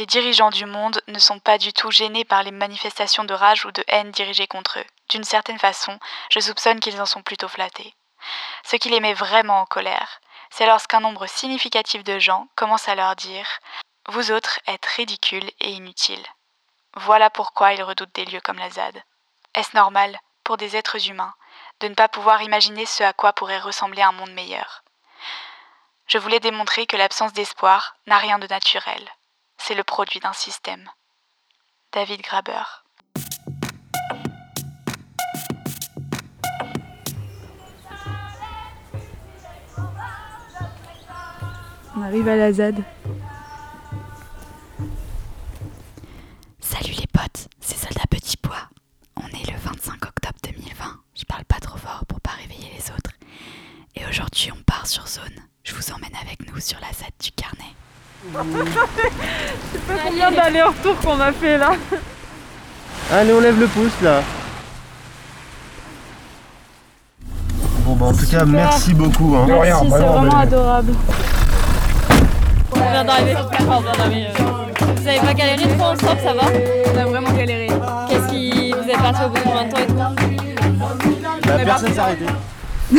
les dirigeants du monde ne sont pas du tout gênés par les manifestations de rage ou de haine dirigées contre eux. D'une certaine façon, je soupçonne qu'ils en sont plutôt flattés. Ce qui les met vraiment en colère, c'est lorsqu'un nombre significatif de gens commence à leur dire Vous autres êtes ridicules et inutiles. Voilà pourquoi ils redoutent des lieux comme la ZAD. Est-ce normal, pour des êtres humains, de ne pas pouvoir imaginer ce à quoi pourrait ressembler un monde meilleur? Je voulais démontrer que l'absence d'espoir n'a rien de naturel. C'est le produit d'un système. David Graber. On arrive à la ZAD. Salut les potes, c'est Soldat Petit Pois. On est le 25 octobre 2020. Je parle pas trop fort pour pas réveiller les autres. Et aujourd'hui, on part sur zone. Je vous emmène avec nous sur la ZAD du carnet. C'est pas combien d'aller-retour qu'on a fait là. Allez, on lève le pouce là. Bon, bah en tout cas, merci beaucoup. Hein. Merci, c'est vraiment adorable. On vient d'arriver. Enfin, on vient d'arriver. euh. Vous avez pas galéré trop ensemble, ça va On a vraiment galéré. Qu'est-ce qui. Vous êtes parti au bout de combien de temps et tout Bah, personne s'est arrêté.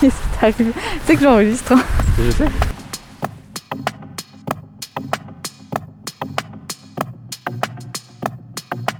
Qu'est-ce qui t'arrive? C'est que j'enregistre. hein. Je sais.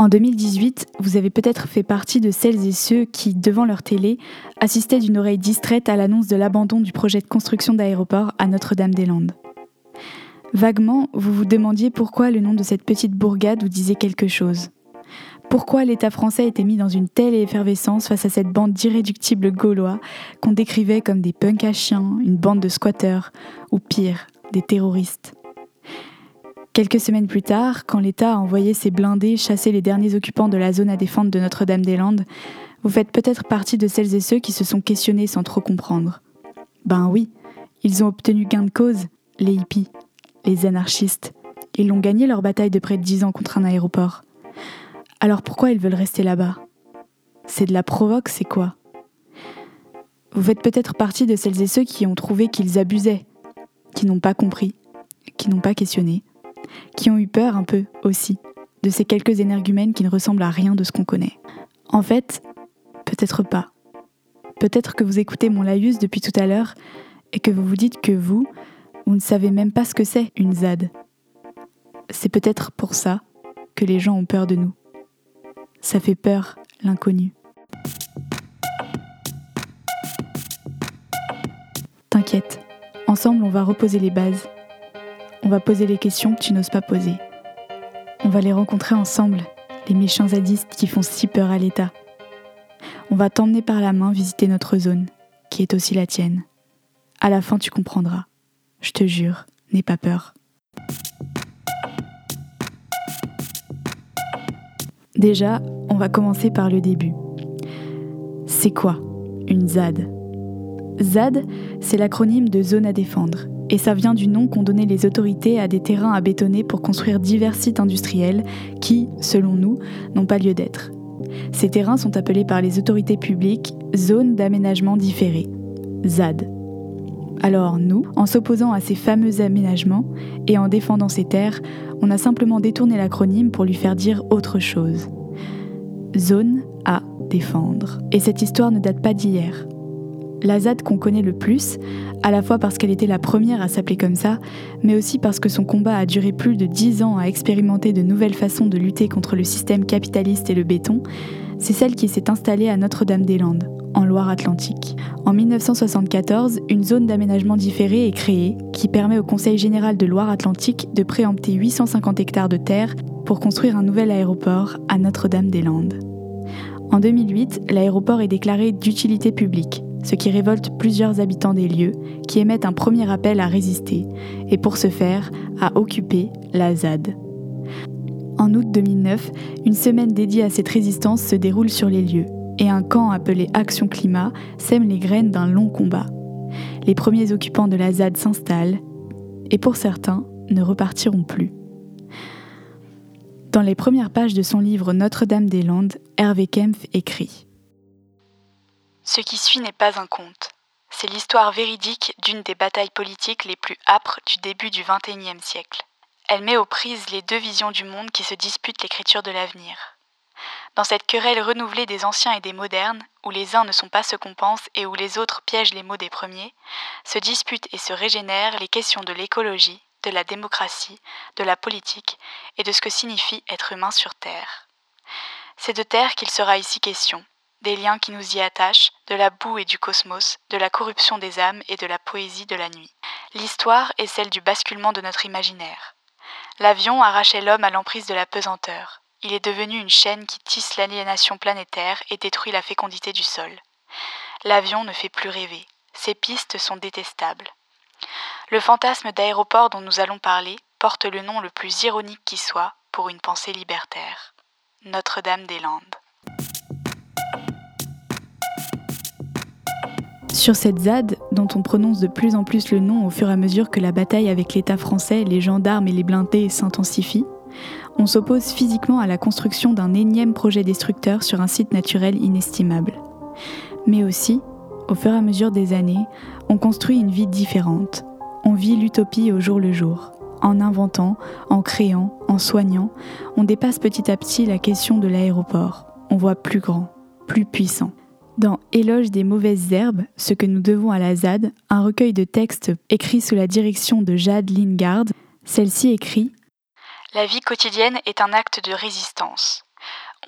En 2018, vous avez peut-être fait partie de celles et ceux qui, devant leur télé, assistaient d'une oreille distraite à l'annonce de l'abandon du projet de construction d'aéroport à Notre-Dame-des-Landes. Vaguement, vous vous demandiez pourquoi le nom de cette petite bourgade vous disait quelque chose. Pourquoi l'État français était mis dans une telle effervescence face à cette bande d'irréductibles gaulois qu'on décrivait comme des punks à chiens, une bande de squatteurs, ou pire, des terroristes? Quelques semaines plus tard, quand l'État a envoyé ses blindés chasser les derniers occupants de la zone à défendre de Notre-Dame-des-Landes, vous faites peut-être partie de celles et ceux qui se sont questionnés sans trop comprendre. Ben oui, ils ont obtenu gain de cause, les hippies, les anarchistes. Ils l'ont gagné leur bataille de près de 10 ans contre un aéroport. Alors pourquoi ils veulent rester là-bas? C'est de la provoque, c'est quoi? Vous faites peut-être partie de celles et ceux qui ont trouvé qu'ils abusaient, qui n'ont pas compris, qui n'ont pas questionné, qui ont eu peur un peu aussi de ces quelques énergumènes qui ne ressemblent à rien de ce qu'on connaît. En fait, peut-être pas. Peut-être que vous écoutez mon laïus depuis tout à l'heure et que vous vous dites que vous, vous ne savez même pas ce que c'est une ZAD. C'est peut-être pour ça que les gens ont peur de nous. Ça fait peur, l'inconnu. T'inquiète, ensemble on va reposer les bases. On va poser les questions que tu n'oses pas poser. On va les rencontrer ensemble, les méchants zadistes qui font si peur à l'État. On va t'emmener par la main visiter notre zone, qui est aussi la tienne. À la fin tu comprendras. Je te jure, n'aie pas peur. Déjà, on va commencer par le début. C'est quoi une ZAD? ZAD, c'est l'acronyme de zone à défendre, et ça vient du nom qu'ont donné les autorités à des terrains à bétonner pour construire divers sites industriels qui, selon nous, n'ont pas lieu d'être. Ces terrains sont appelés par les autorités publiques zones d'aménagement différé, ZAD. Alors nous, en s'opposant à ces fameux aménagements et en défendant ces terres, on a simplement détourné l'acronyme pour lui faire dire autre chose. Zone à défendre. Et cette histoire ne date pas d'hier. La ZAD qu'on connaît le plus, à la fois parce qu'elle était la première à s'appeler comme ça, mais aussi parce que son combat a duré plus de dix ans à expérimenter de nouvelles façons de lutter contre le système capitaliste et le béton, c'est celle qui s'est installée à Notre-Dame-des-Landes, en Loire-Atlantique. En 1974, une zone d'aménagement différé est créée qui permet au Conseil général de Loire-Atlantique de préempter 850 hectares de terre pour construire un nouvel aéroport à Notre-Dame-des-Landes. En 2008, l'aéroport est déclaré d'utilité publique, ce qui révolte plusieurs habitants des lieux qui émettent un premier appel à résister et pour ce faire à occuper la ZAD. En août 2009, une semaine dédiée à cette résistance se déroule sur les lieux et un camp appelé Action Climat sème les graines d'un long combat. Les premiers occupants de la ZAD s'installent et pour certains ne repartiront plus. Dans les premières pages de son livre Notre-Dame-des-Landes, Hervé Kempf écrit Ce qui suit n'est pas un conte. C'est l'histoire véridique d'une des batailles politiques les plus âpres du début du XXIe siècle. Elle met aux prises les deux visions du monde qui se disputent l'écriture de l'avenir. Dans cette querelle renouvelée des anciens et des modernes, où les uns ne sont pas ce qu'on pense et où les autres piègent les mots des premiers, se disputent et se régénèrent les questions de l'écologie, de la démocratie, de la politique et de ce que signifie être humain sur Terre. C'est de Terre qu'il sera ici question, des liens qui nous y attachent, de la boue et du cosmos, de la corruption des âmes et de la poésie de la nuit. L'histoire est celle du basculement de notre imaginaire. L'avion arrachait l'homme à l'emprise de la pesanteur. Il est devenu une chaîne qui tisse l'aliénation planétaire et détruit la fécondité du sol. L'avion ne fait plus rêver. Ses pistes sont détestables. Le fantasme d'aéroport dont nous allons parler porte le nom le plus ironique qui soit pour une pensée libertaire. Notre-Dame-des-Landes. Sur cette ZAD, dont on prononce de plus en plus le nom au fur et à mesure que la bataille avec l'État français, les gendarmes et les blindés s'intensifie, on s'oppose physiquement à la construction d'un énième projet destructeur sur un site naturel inestimable. Mais aussi, au fur et à mesure des années, on construit une vie différente. On vit l'utopie au jour le jour. En inventant, en créant, en soignant, on dépasse petit à petit la question de l'aéroport. On voit plus grand, plus puissant. Dans Éloge des mauvaises herbes, ce que nous devons à la ZAD, un recueil de textes écrit sous la direction de Jade Lingard, celle-ci écrit La vie quotidienne est un acte de résistance.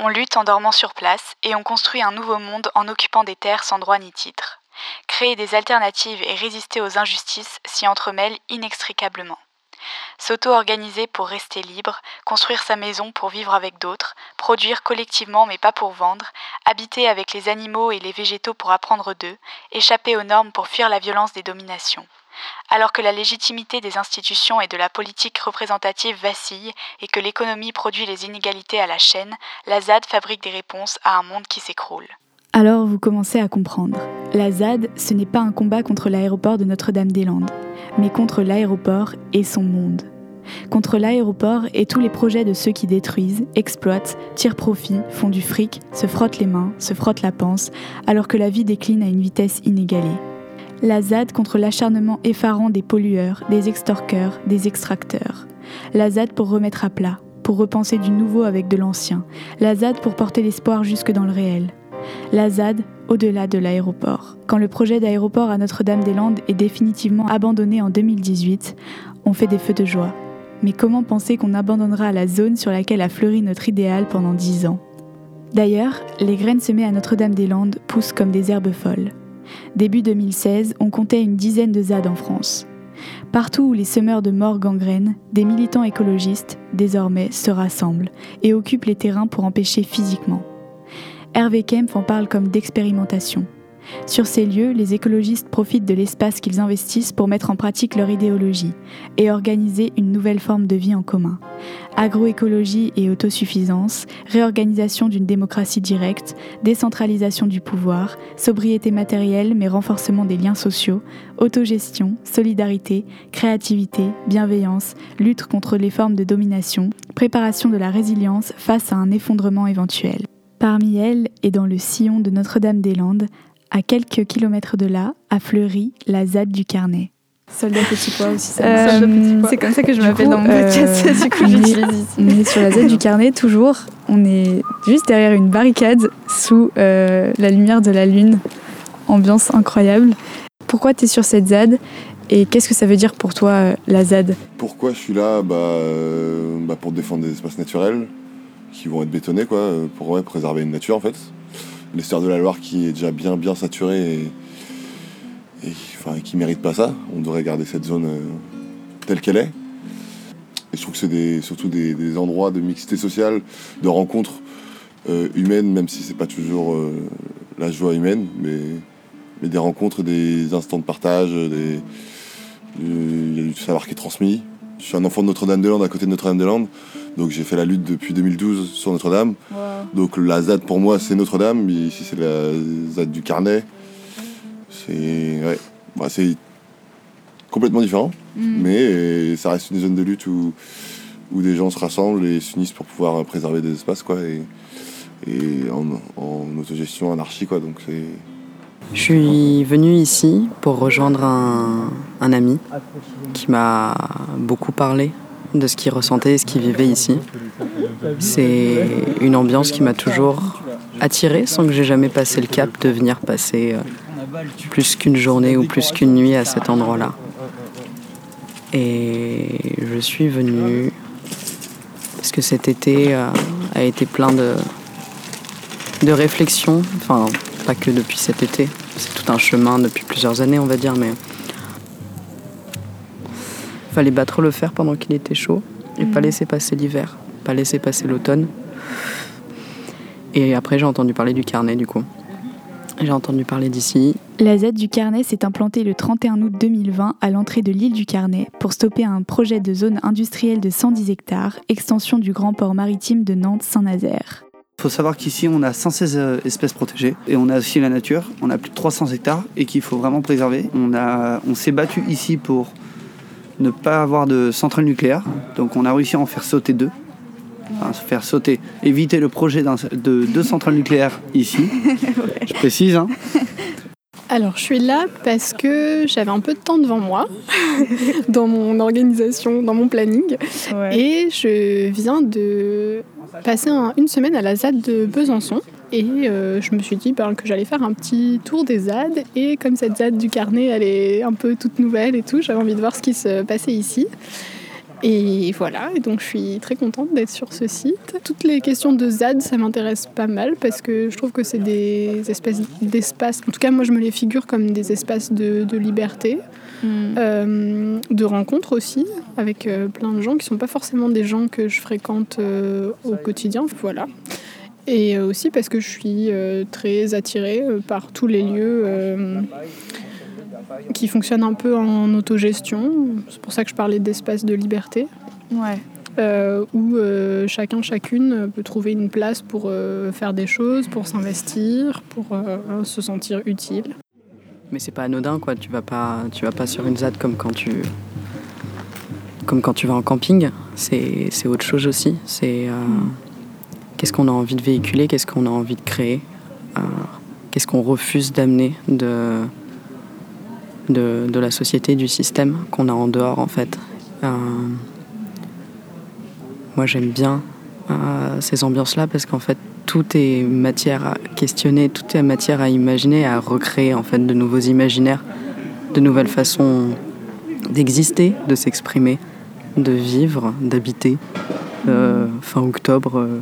On lutte en dormant sur place et on construit un nouveau monde en occupant des terres sans droit ni titre. Créer des alternatives et résister aux injustices s'y entremêlent inextricablement. S'auto-organiser pour rester libre, construire sa maison pour vivre avec d'autres, produire collectivement mais pas pour vendre, habiter avec les animaux et les végétaux pour apprendre d'eux, échapper aux normes pour fuir la violence des dominations. Alors que la légitimité des institutions et de la politique représentative vacille et que l'économie produit les inégalités à la chaîne, la ZAD fabrique des réponses à un monde qui s'écroule. Alors vous commencez à comprendre. La ZAD, ce n'est pas un combat contre l'aéroport de Notre-Dame-des-Landes, mais contre l'aéroport et son monde. Contre l'aéroport et tous les projets de ceux qui détruisent, exploitent, tirent profit, font du fric, se frottent les mains, se frottent la panse, alors que la vie décline à une vitesse inégalée. La ZAD contre l'acharnement effarant des pollueurs, des extorqueurs, des extracteurs. La ZAD pour remettre à plat, pour repenser du nouveau avec de l'ancien. La ZAD pour porter l'espoir jusque dans le réel la ZAD au-delà de l'aéroport. Quand le projet d'aéroport à Notre-Dame-des-Landes est définitivement abandonné en 2018, on fait des feux de joie. Mais comment penser qu'on abandonnera la zone sur laquelle a fleuri notre idéal pendant dix ans? D'ailleurs, les graines semées à Notre-Dame-des-Landes poussent comme des herbes folles. Début 2016, on comptait une dizaine de ZAD en France. Partout où les semeurs de morts gangrènent, des militants écologistes, désormais, se rassemblent et occupent les terrains pour empêcher physiquement. Hervé Kempf en parle comme d'expérimentation. Sur ces lieux, les écologistes profitent de l'espace qu'ils investissent pour mettre en pratique leur idéologie et organiser une nouvelle forme de vie en commun. Agroécologie et autosuffisance, réorganisation d'une démocratie directe, décentralisation du pouvoir, sobriété matérielle mais renforcement des liens sociaux, autogestion, solidarité, créativité, bienveillance, lutte contre les formes de domination, préparation de la résilience face à un effondrement éventuel. Parmi elles et dans le sillon de Notre-Dame-des-Landes, à quelques kilomètres de là, a fleuri la ZAD du Carnet. Soldat petit pois aussi, ça. Euh, c'est comme ça que je m'appelle dans mon euh, podcast. du coup, on est- j'utilise ici. On est sur la ZAD du Carnet, toujours. On est juste derrière une barricade sous euh, la lumière de la lune. Ambiance incroyable. Pourquoi tu es sur cette ZAD et qu'est-ce que ça veut dire pour toi, euh, la ZAD? Pourquoi je suis là? Bah, euh, bah, Pour défendre des espaces naturels qui vont être bétonnés, quoi, euh, pour préserver une nature en fait. L'estère de la Loire qui est déjà bien bien saturée et, et enfin, qui mérite pas ça. On devrait garder cette zone euh, telle qu'elle est. Et je trouve que c'est surtout des, endroits de mixité sociale, de rencontres euh, humaines, même si c'est pas toujours la joie humaine, mais, des rencontres, des instants de partage, il y a du savoir qui est transmis. Je suis un enfant de Notre-Dame-des-Landes, à côté de Notre-Dame-des-Landes. Donc j'ai fait la lutte depuis 2012 sur Notre-Dame. Donc la ZAD pour moi c'est Notre-Dame, mais ici c'est la ZAD du Carnet. C'est ouais, Bah, c'est complètement différent, mais euh, ça reste une zone de lutte où, où des gens se rassemblent et s'unissent pour pouvoir préserver des espaces quoi, et, et en, en autogestion anarchie quoi. Donc c'est Je suis venue ici pour rejoindre un, ami qui m'a beaucoup parlé de ce qu'il ressentait et ce qu'il vivait ici. C'est une ambiance qui m'a toujours attirée sans que j'ai jamais passé le cap de venir passer euh, plus qu'une journée ou plus qu'une nuit à cet endroit-là. Et je suis venue parce que cet été euh, a été plein de, de réflexions, enfin pas que depuis cet été, c'est tout un chemin depuis plusieurs années on va dire, mais fallait battre le fer pendant qu'il était chaud et pas laisser passer l'hiver, pas laisser passer l'automne. Et après j'ai entendu parler du carnet du coup. J'ai entendu parler d'ici. La ZAD du Carnet s'est implantée le 31 août 2020 à l'entrée de l'île du Carnet pour stopper un projet de zone industrielle de 110 hectares, extension du grand port maritime de Nantes-Saint-Nazaire. Il faut savoir qu'ici, on a 116 euh, espèces protégées et on a aussi la nature. On a plus de 300 hectares et qu'il faut vraiment préserver. On, a, on s'est battu ici pour ne pas avoir de centrale nucléaire. Donc, on a réussi à en faire sauter deux. Enfin, se faire sauter, éviter le projet de deux centrales nucléaires ici. Je précise. hein. Alors, je suis là parce que j'avais un peu de temps devant moi, dans mon organisation, dans mon planning. Et je viens de passer un- une semaine à la ZAD de Besançon. Et euh, je me suis dit ben, que j'allais faire un petit tour des ZAD. Et comme cette ZAD du carnet, elle est un peu toute nouvelle et tout, j'avais envie de voir ce qui se passait ici. Et voilà, donc je suis très contente d'être sur ce site. Toutes les questions de ZAD, ça m'intéresse pas mal parce que je trouve que c'est des espèces d'espaces, en tout cas moi je me les figure comme des espaces de liberté, euh, de rencontres aussi, avec euh, plein de gens qui sont pas forcément des gens que je fréquente euh, au quotidien, voilà. Et aussi parce que je suis très attirée par tous les lieux qui fonctionnent un peu en autogestion. C'est pour ça que je parlais d'espace de liberté. Ouais. euh, où euh, chacun, chacune peut trouver une place pour euh, faire des choses, pour s'investir, pour se sentir utile. Mais c'est pas anodin quoi, tu vas pas, tu vas pas sur une ZAD comme quand tu, comme quand tu vas en camping. C'est, autre chose aussi. C'est euh, qu'est-ce qu'on a envie de véhiculer, qu'est-ce qu'on a envie de créer, euh, qu'est-ce qu'on refuse d'amener de, de, de la société, du système qu'on a en dehors en fait? Euh, moi j'aime bien ces ambiances-là parce qu'en fait tout est matière à questionner, tout est matière à imaginer, à recréer en fait de nouveaux imaginaires, de nouvelles façons d'exister, de s'exprimer, de vivre, d'habiter. Euh, fin octobre, euh,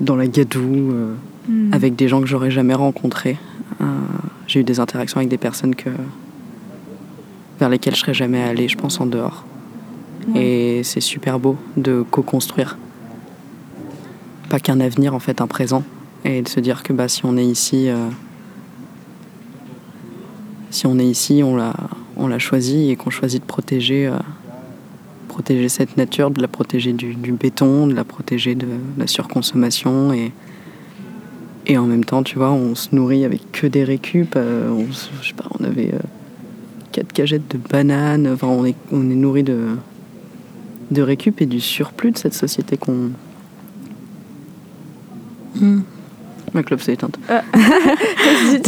dans la Gadoue, euh, avec des gens que j'aurais jamais rencontrés. J'ai eu des interactions avec des personnes que vers lesquelles je serais jamais allée, je pense, en dehors. Et c'est super beau de co-construire. Pas qu'un avenir, en fait, un présent. Et de se dire que bah, si on est ici, euh, si on est ici, on l'a, on l'a choisi et qu'on choisit de protéger, euh, protéger cette nature, de la protéger du, béton, de la protéger de la surconsommation et, et en même temps, tu vois, on se nourrit avec que des récup. euh, on, je sais pas, on avait quatre cagettes de bananes. Enfin, on est, on est nourri de, de récup et du surplus de cette société qu'on Ma clope s'est éteinte. Ah.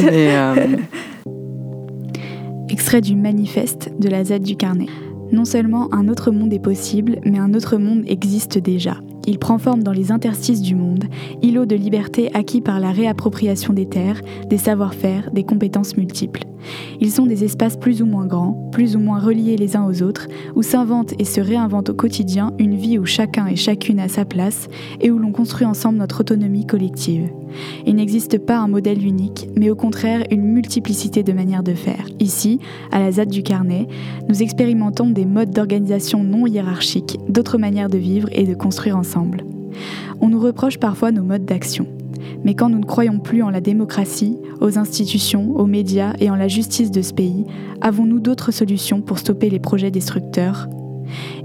Mais, euh, Extrait du manifeste de la Z du carnet. Non seulement un autre monde est possible, mais un autre monde existe déjà. Il prend forme dans les interstices du monde, îlot de liberté acquis par la réappropriation des terres, des savoir-faire, des compétences multiples. Ils sont des espaces plus ou moins grands, plus ou moins reliés les uns aux autres, où s'invente et se réinvente au quotidien une vie où chacun et chacune a sa place et où l'on construit ensemble notre autonomie collective. Il n'existe pas un modèle unique, mais au contraire une multiplicité de manières de faire. Ici, à la ZAD du Carnet, nous expérimentons des modes d'organisation non hiérarchiques, d'autres manières de vivre et de construire ensemble. On nous reproche parfois nos modes d'action. Mais quand nous ne croyons plus en la démocratie, aux institutions, aux médias et en la justice de ce pays, avons-nous d'autres solutions pour stopper les projets destructeurs?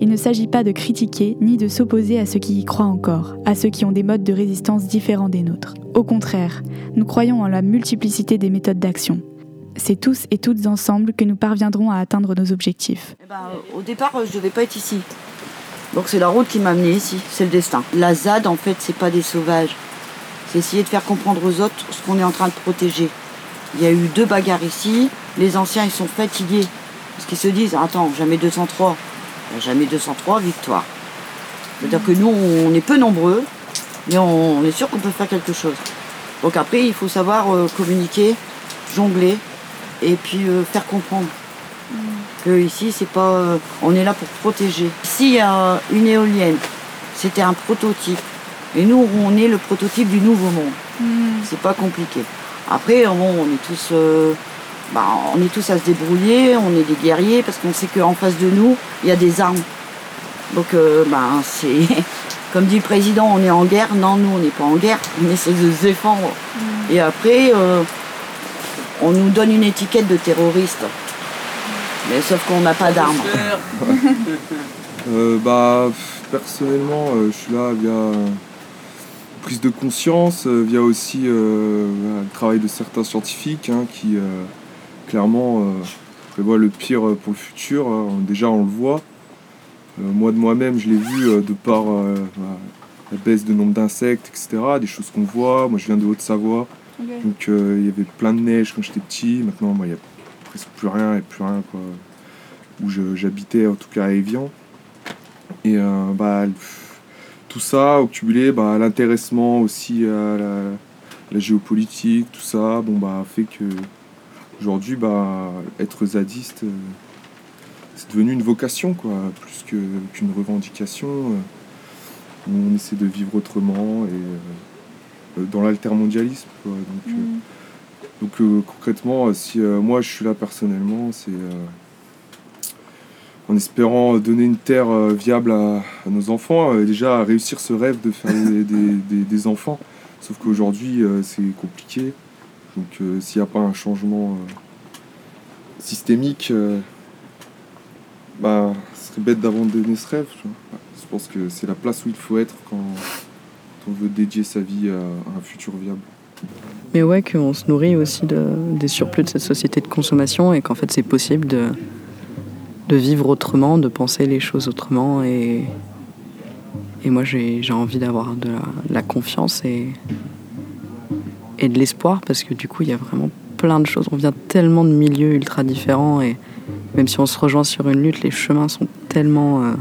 Il ne s'agit pas de critiquer ni de s'opposer à ceux qui y croient encore, à ceux qui ont des modes de résistance différents des nôtres. Au contraire, nous croyons en la multiplicité des méthodes d'action. C'est tous et toutes ensemble que nous parviendrons à atteindre nos objectifs. Eh ben, au départ, je devais pas être ici. Donc c'est la route qui m'a amené ici, c'est le destin. La ZAD, en fait, c'est pas des sauvages. C'est essayer de faire comprendre aux autres ce qu'on est en train de protéger. Il y a eu deux bagarres ici. Les anciens, ils sont fatigués. Parce qu'ils se disent, attends, jamais 203. Ben, Jamais 203, victoire. C'est-à-dire que nous, on est peu nombreux, mais on est sûr qu'on peut faire quelque chose. Donc après, il faut savoir euh, communiquer, jongler, et puis euh, faire comprendre que ici c'est pas euh, on est là pour protéger. Ici il y a une éolienne, c'était un prototype. Et nous on est le prototype du nouveau monde. C'est pas compliqué. Après bon, on est tous euh, bah, on est tous à se débrouiller, on est des guerriers parce qu'on sait qu'en face de nous, il y a des armes. Donc euh, bah, c'est comme dit le président, on est en guerre. Non, nous on n'est pas en guerre, on essaie de se défendre. Et après euh, on nous donne une étiquette de terroriste. Mais sauf qu'on n'a pas d'armes. Euh, bah, personnellement, euh, je suis là via euh, prise de conscience, euh, via aussi euh, le travail de certains scientifiques hein, qui euh, clairement euh, prévoient le pire euh, pour le futur. hein. Déjà, on le voit. Euh, moi de moi-même, je l'ai vu euh, de par euh, la baisse de nombre d'insectes, etc. Des choses qu'on voit. Moi, je viens de Haute-Savoie. Donc, euh, il y avait plein de neige quand j'étais petit. Maintenant, moi, il n'y a presque plus rien et plus rien quoi, où j'habitais, en tout cas à Evian. Et euh, bah, tout ça, au cumulé, bah, l'intéressement aussi à la, la géopolitique, tout ça, bon, bah, fait que aujourd'hui, bah, être zadiste, euh, c'est devenu une vocation, quoi, plus que- qu'une revendication. euh, on essaie de vivre autrement et euh, dans l'altermondialisme. quoi. Donc, euh, donc concrètement, si moi je suis là personnellement, c'est en espérant donner une terre euh, viable à, nos enfants, euh, déjà réussir ce rêve de faire des, enfants. Sauf qu'aujourd'hui euh, c'est compliqué. Donc s'il n'y a pas un changement systémique, bah, ce serait bête d'abandonner ce rêve. Je pense que c'est la place où il faut être quand on veut dédier sa vie à, un futur viable. Mais ouais, qu'on se nourrit aussi de, des surplus de cette société de consommation et qu'en fait c'est possible de, de vivre autrement, de penser les choses autrement. Et, et moi j'ai envie d'avoir de la, de la confiance et, et de l'espoir parce que du coup il y a vraiment plein de choses. On vient tellement de milieux ultra différents et même si on se rejoint sur une lutte, les chemins sont tellement euh,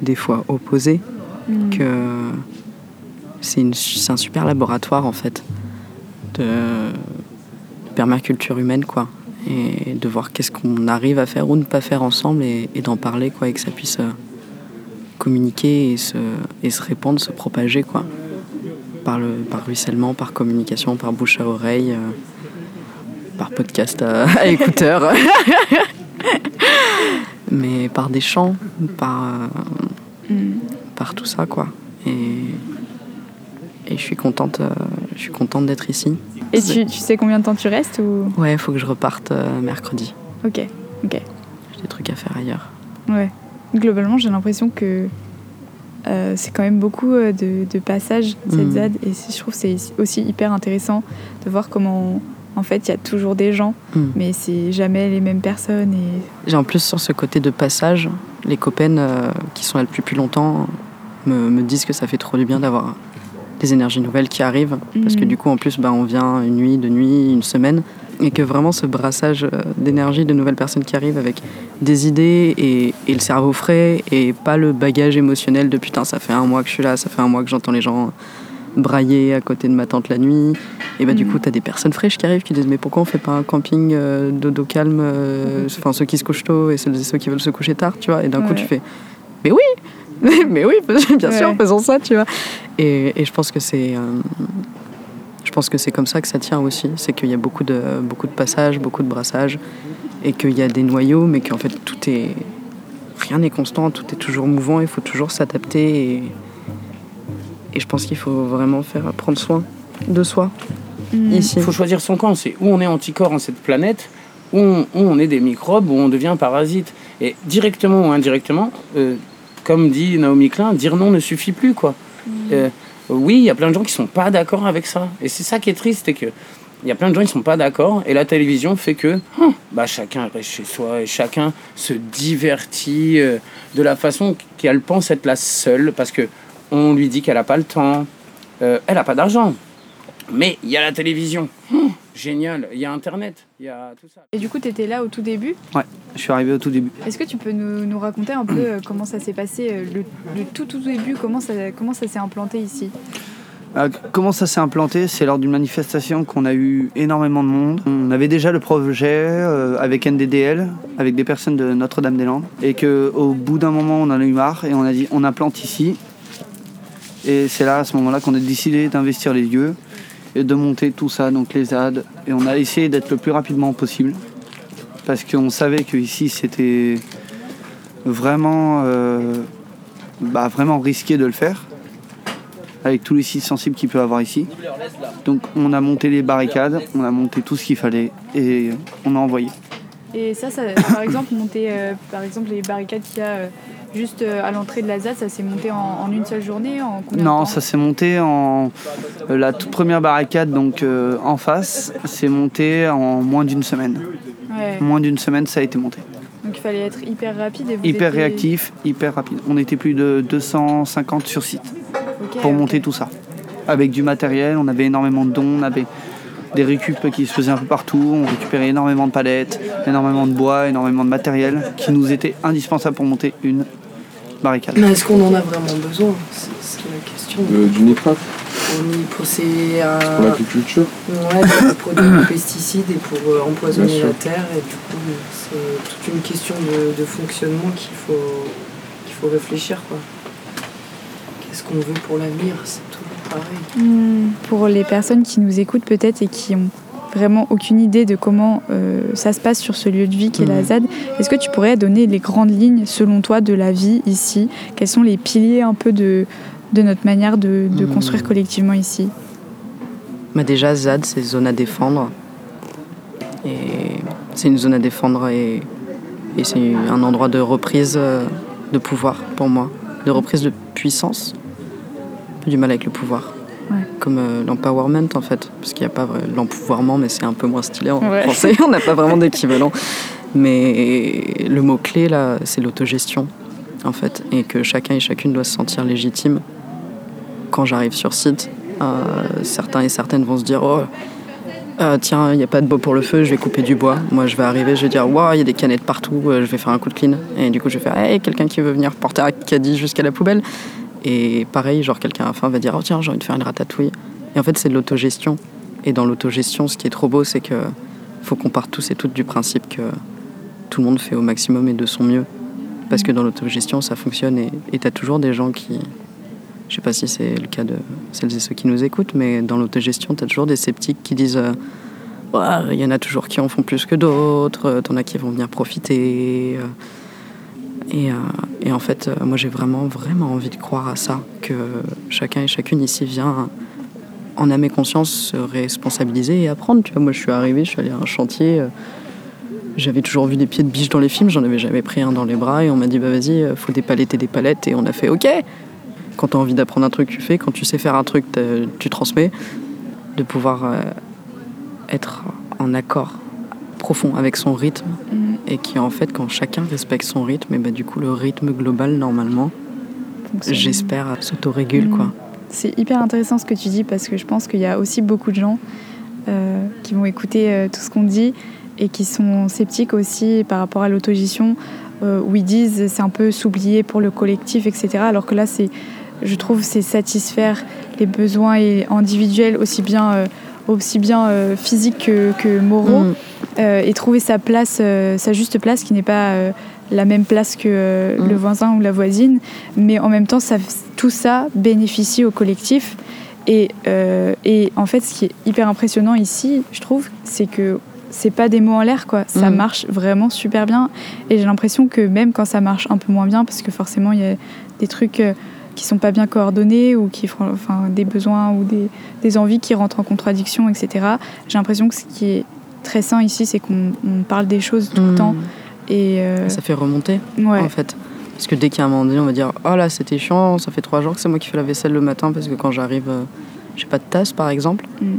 des fois opposés que c'est un super laboratoire en fait de, de permaculture humaine quoi et de voir qu'est-ce qu'on arrive à faire ou ne pas faire ensemble et, et d'en parler quoi et que ça puisse euh, communiquer et se, et se répandre, se propager quoi par, le, par ruissellement, par communication, par bouche à oreille, euh, par podcast à, à écouteurs, mais par des chants, par, euh, par tout ça quoi. Et, et je suis contente, euh, je suis contente d'être ici. Et tu, tu sais combien de temps tu restes ou? Ouais, il faut que je reparte euh, mercredi. Ok, ok. J'ai des trucs à faire ailleurs. Ouais. Globalement, j'ai l'impression que euh, c'est quand même beaucoup euh, de, de passages, cette Mhm. ZAD. Et je trouve que c'est aussi hyper intéressant de voir comment, en fait, il y a toujours des gens, Mhm. mais c'est jamais les mêmes personnes. Et... J'ai en plus sur ce côté de passage, les copaines qui sont là depuis plus longtemps me, me disent que ça fait trop du bien d'avoir des énergies nouvelles qui arrivent. Parce que Mhm. du coup, en plus, bah, on vient une nuit, deux nuits, une semaine. Et que vraiment ce brassage euh, d'énergie, de nouvelles personnes qui arrivent avec des idées et, et le cerveau frais et pas le bagage émotionnel de putain, ça fait un mois que je suis là, ça fait un mois que j'entends les gens brailler à côté de ma tante la nuit. Et bah, du coup, t'as des personnes fraîches qui arrivent qui disent Mais pourquoi on fait pas un camping euh, dodo calme euh, Enfin, ceux qui se couchent tôt et et ceux qui veulent se coucher tard, tu vois? Et d'un coup, tu fais Mais oui Mais oui, bien sûr, Ouais. faisons ça, tu vois. Et, et je pense que c'est. euh, je pense que c'est comme ça que ça tient aussi. C'est qu'il y a beaucoup de, beaucoup de passages, beaucoup de brassages, et qu'il y a des noyaux, mais qu'en fait tout est. Rien n'est constant, tout est toujours mouvant, il faut toujours s'adapter. Et, et je pense qu'il faut vraiment faire prendre soin de soi ici. Il faut choisir son camp. C'est où on est anticorps en cette planète, où on, où on est des microbes, où on devient parasite. Et directement ou indirectement, euh, comme dit Naomi Klein, dire non ne suffit plus. quoi. Euh, oui, il y a plein de gens qui sont pas d'accord avec ça. Et c'est ça qui est triste, c'est que il y a plein de gens qui sont pas d'accord et la télévision fait que hum, bah, chacun reste chez soi et chacun se divertit euh, de la façon qu'elle pense être la seule parce que on lui dit qu'elle a pas le temps, euh, elle a pas d'argent. Mais il y a la télévision. Hum, génial, il y a internet, il y a tout ça. Et du coup, tu étais là au tout début? Ouais, je suis arrivé au tout début. Est-ce que tu peux nous, nous raconter un peu euh, comment ça s'est passé, euh, le, le tout tout début, comment ça, comment ça s'est implanté ici? Euh, comment ça s'est implanté? C'est lors d'une manifestation qu'on a eu énormément de monde. On avait déjà le projet euh, avec NDDL, avec des personnes de Notre-Dame-des-Landes, et qu'au bout d'un moment, on en a eu marre et on a dit on implante ici. Et c'est là, à ce moment-là, qu'on a décidé d'investir les lieux et de monter tout ça, donc les ZAD. Et on a essayé d'être le plus rapidement possible, parce qu'on savait qu'ici, c'était vraiment, euh, bah, vraiment risqué de le faire avec tous les sites sensibles qu'il peut avoir ici. Donc on a monté les barricades, on a monté tout ce qu'il fallait et on a envoyé. Et ça, ça par exemple, monter, euh, par exemple, les barricades qu'il y a euh, juste euh, à l'entrée de la ZAD, ça s'est monté en, en une seule journée en Non, ça s'est monté en la toute première barricade donc euh, en face, c'est monté en moins d'une semaine. Ouais. Moins d'une semaine, ça a été monté. Donc il fallait être hyper rapide et vous Hyper étiez- réactif, hyper rapide. On était plus de 250 sur site pour monter tout ça. Avec du matériel, on avait énormément de dons, on avait des récup qui se faisaient un peu partout, on récupérait énormément de palettes, énormément de bois, énormément de matériel qui nous était indispensable pour monter une barricade. Mais est-ce qu'on en a vraiment besoin? C'est la question. Euh, du nitrate On y procède à. pour l'agriculture. Ouais, pour produire des pesticides et pour euh, empoisonner la terre. Et du coup, c'est toute une question de, de fonctionnement qu'il faut, qu'il faut réfléchir. Quoi. Qu'est-ce qu'on veut pour l'avenir? C'est toujours Pour les personnes qui nous écoutent peut-être et qui ont vraiment aucune idée de comment euh, ça se passe sur ce lieu de vie qui est la Mhm. ZAD, est-ce que tu pourrais donner les grandes lignes selon toi de la vie ici? Quels sont les piliers un peu de, de notre manière de, de Mhm. construire collectivement ici? Bah déjà, ZAD, c'est zone à défendre. Et c'est une zone à défendre et, et c'est un endroit de reprise euh, de pouvoir pour moi, de reprise de puissance. Peu du mal avec le pouvoir. Ouais. Comme euh, l'empowerment en fait, parce qu'il n'y a pas l'empouvoirment, mais c'est un peu moins stylé en Ouais. français, on n'a pas vraiment d'équivalent. Mais le mot-clé là, c'est l'autogestion en fait, et que chacun et chacune doit se sentir légitime quand j'arrive sur site. euh, certains et certaines vont se dire Oh, euh, tiens, il n'y a pas de bois pour le feu, je vais couper du bois. Moi, je vais arriver, je vais dire Waouh, il y a des canettes partout, je vais faire un coup de clean. Et du coup, je vais faire Hey, quelqu'un qui veut venir porter un caddie jusqu'à la poubelle. Et pareil, genre, quelqu'un à la fin va dire Oh, tiens, j'ai envie de faire une ratatouille. Et en fait, c'est de l'autogestion. Et dans l'autogestion, ce qui est trop beau, c'est que faut qu'on parte tous et toutes du principe que tout le monde fait au maximum et de son mieux. Parce que dans l'autogestion, ça fonctionne et tu as toujours des gens qui. Je sais pas si c'est le cas de celles et ceux qui nous écoutent, mais dans l'autogestion, tu as toujours des sceptiques qui disent euh, il y en a toujours qui en font plus que d'autres, euh, t'en as qui vont venir profiter. euh. Et, euh, et en fait, euh, moi j'ai vraiment, vraiment envie de croire à ça, que chacun et chacune ici vient en âme et conscience se responsabiliser et apprendre. Tu vois, moi je suis arrivée, je suis allée à un chantier. euh, j'avais toujours vu des pieds de biche dans les films, j'en avais jamais pris un dans les bras et on m'a dit bah vas-y, faut et des palettes et on a fait ok. Quand tu as envie d'apprendre un truc, tu fais. Quand tu sais faire un truc, tu transmets. De pouvoir être en accord profond avec son rythme Mhm. et qui en fait quand chacun respecte son rythme, et bah, du coup le rythme global normalement, j'espère, s'autorégule Mhm. quoi. c'est hyper intéressant ce que tu dis parce que je pense qu'il y a aussi beaucoup de gens euh, qui vont écouter euh, tout ce qu'on dit et qui sont sceptiques aussi par rapport à l'autogestion euh, où ils disent c'est un peu s'oublier pour le collectif, etc. Alors que là, c'est, je trouve, c'est satisfaire les besoins individuels aussi bien, aussi bien physiques que, que moraux Mm. et trouver sa place, sa juste place qui n'est pas la même place que euh, Mm. le voisin ou la voisine, mais en même temps, ça, tout ça bénéficie au collectif. Et, euh, et en fait, ce qui est hyper impressionnant ici, je trouve, c'est que c'est pas des mots en l'air, quoi. Ça Mm. marche vraiment super bien. Et j'ai l'impression que même quand ça marche un peu moins bien, parce que forcément, il y a des trucs euh, qui sont pas bien coordonnés ou qui font enfin, des besoins ou des, des envies qui rentrent en contradiction, etc. J'ai l'impression que ce qui est très sain ici, c'est qu'on on parle des choses tout le Mm. temps. Et euh, Ça fait remonter, Ouais. en fait. Parce que dès qu'il y a un moment donné, on va dire Oh là, c'était chiant, ça fait trois jours que c'est moi qui fais la vaisselle le matin parce que quand j'arrive, euh, j'ai pas de tasse par exemple. Mm.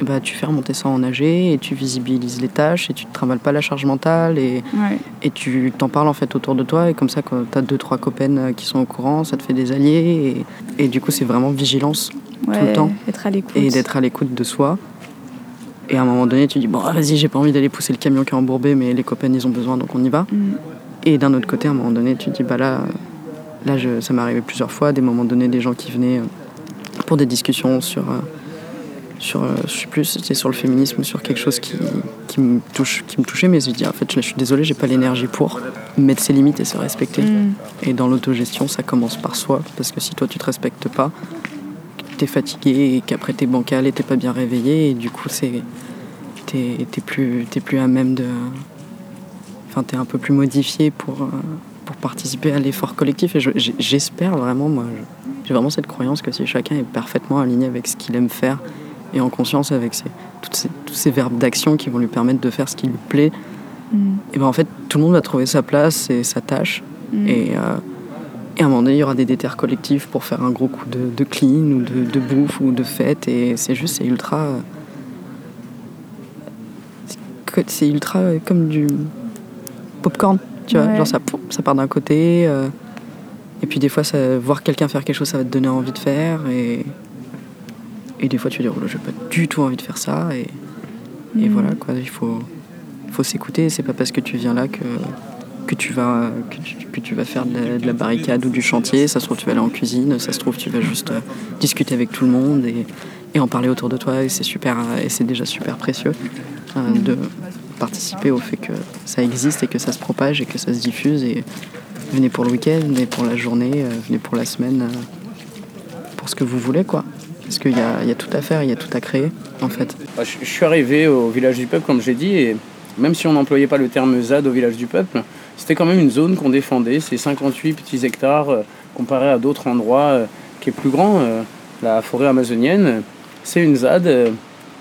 Et bah, tu fais remonter ça en AG et tu visibilises les tâches et tu te travailles pas la charge mentale et, Ouais. et tu t'en parles en fait autour de toi. Et comme ça, quand tu as deux, trois copaines euh, qui sont au courant, ça te fait des alliés. Et, et du coup, c'est vraiment vigilance tout le temps. être à l'écoute. Et d'être à l'écoute de soi. Et à un moment donné, tu dis Bon, vas-y, j'ai pas envie d'aller pousser le camion qui est embourbé, mais les copaines, ils ont besoin, donc on y va. Mm. Et d'un autre côté, à un moment donné, tu dis, bah là, là je, ça m'est arrivé plusieurs fois, des moments donnés, des gens qui venaient euh, pour des discussions sur, euh, sur euh, je sais plus, c'était sur le féminisme, sur quelque chose qui, qui, me, touche, qui me touchait, mais je dis, en fait, je suis désolée, j'ai pas l'énergie pour mettre ses limites et se respecter. Mm. Et dans l'autogestion, ça commence par soi, parce que si toi, tu te respectes pas, t'es fatigué et qu'après t'es bancal et t'es pas bien réveillé, et du coup, c'est t'es t'es plus, t'es plus à même de enfin, t'es un peu plus modifié pour, euh, pour participer à l'effort collectif. Et je- j'espère vraiment, moi, j'ai vraiment cette croyance que si chacun est parfaitement aligné avec ce qu'il aime faire et en conscience avec ses, toutes ces, tous ces verbes d'action qui vont lui permettre de faire ce qui lui plaît, Mm. et ben en fait, tout le monde va trouver sa place et sa tâche. Mm. Et, euh, et à un moment donné, il y aura des déterres collectifs pour faire un gros coup de, de clean ou de, de bouffe ou de fête. Et c'est juste, c'est ultra. C'est ultra euh, comme du popcorn, tu vois. Ouais. Genre ça, ça part d'un côté. euh, et puis des fois, ça, voir quelqu'un faire quelque chose, ça va te donner envie de faire. Et, et des fois, tu vas dire, oh là, j'ai pas du tout envie de faire ça. Et, et Mm. voilà, quoi. Il faut, faut s'écouter. C'est pas parce que tu viens là que, que, tu, vas, que, tu, que tu vas faire de la, de la barricade ou du chantier. Ça se trouve, tu vas aller en cuisine. Ça se trouve, tu vas juste euh, discuter avec tout le monde et, et en parler autour de toi. Et c'est super, et c'est déjà super précieux de participer au fait que ça existe et que ça se propage et que ça se diffuse. Et venez pour le week-end, venez pour la journée, euh, venez pour la semaine, euh, pour ce que vous voulez, quoi. Parce qu'il y a, y a tout à faire, il y a tout à créer, en fait. Bah, je, suis arrivé au village du peuple, comme j'ai dit, et même si on n'employait pas le terme ZAD au village du peuple, c'était quand même une zone qu'on défendait. C'est 58 petits hectares euh, comparé à d'autres endroits euh, qui est plus grand. euh, la forêt amazonienne, c'est une ZAD.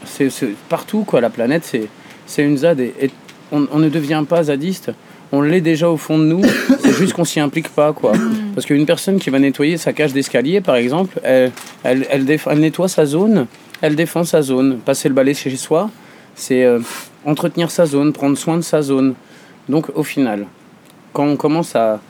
C'est partout, quoi. La planète, c'est c'est une ZAD. Et, et on, on ne devient pas zadiste. On l'est déjà au fond de nous, c'est juste qu'on s'y implique pas, quoi. Parce qu'une personne qui va nettoyer sa cage d'escalier, par exemple, elle, elle, elle, déf- elle nettoie sa zone, elle défend sa zone. Passer le balai chez soi, c'est euh, entretenir sa zone, prendre soin de sa zone. Donc au final, quand on commence à,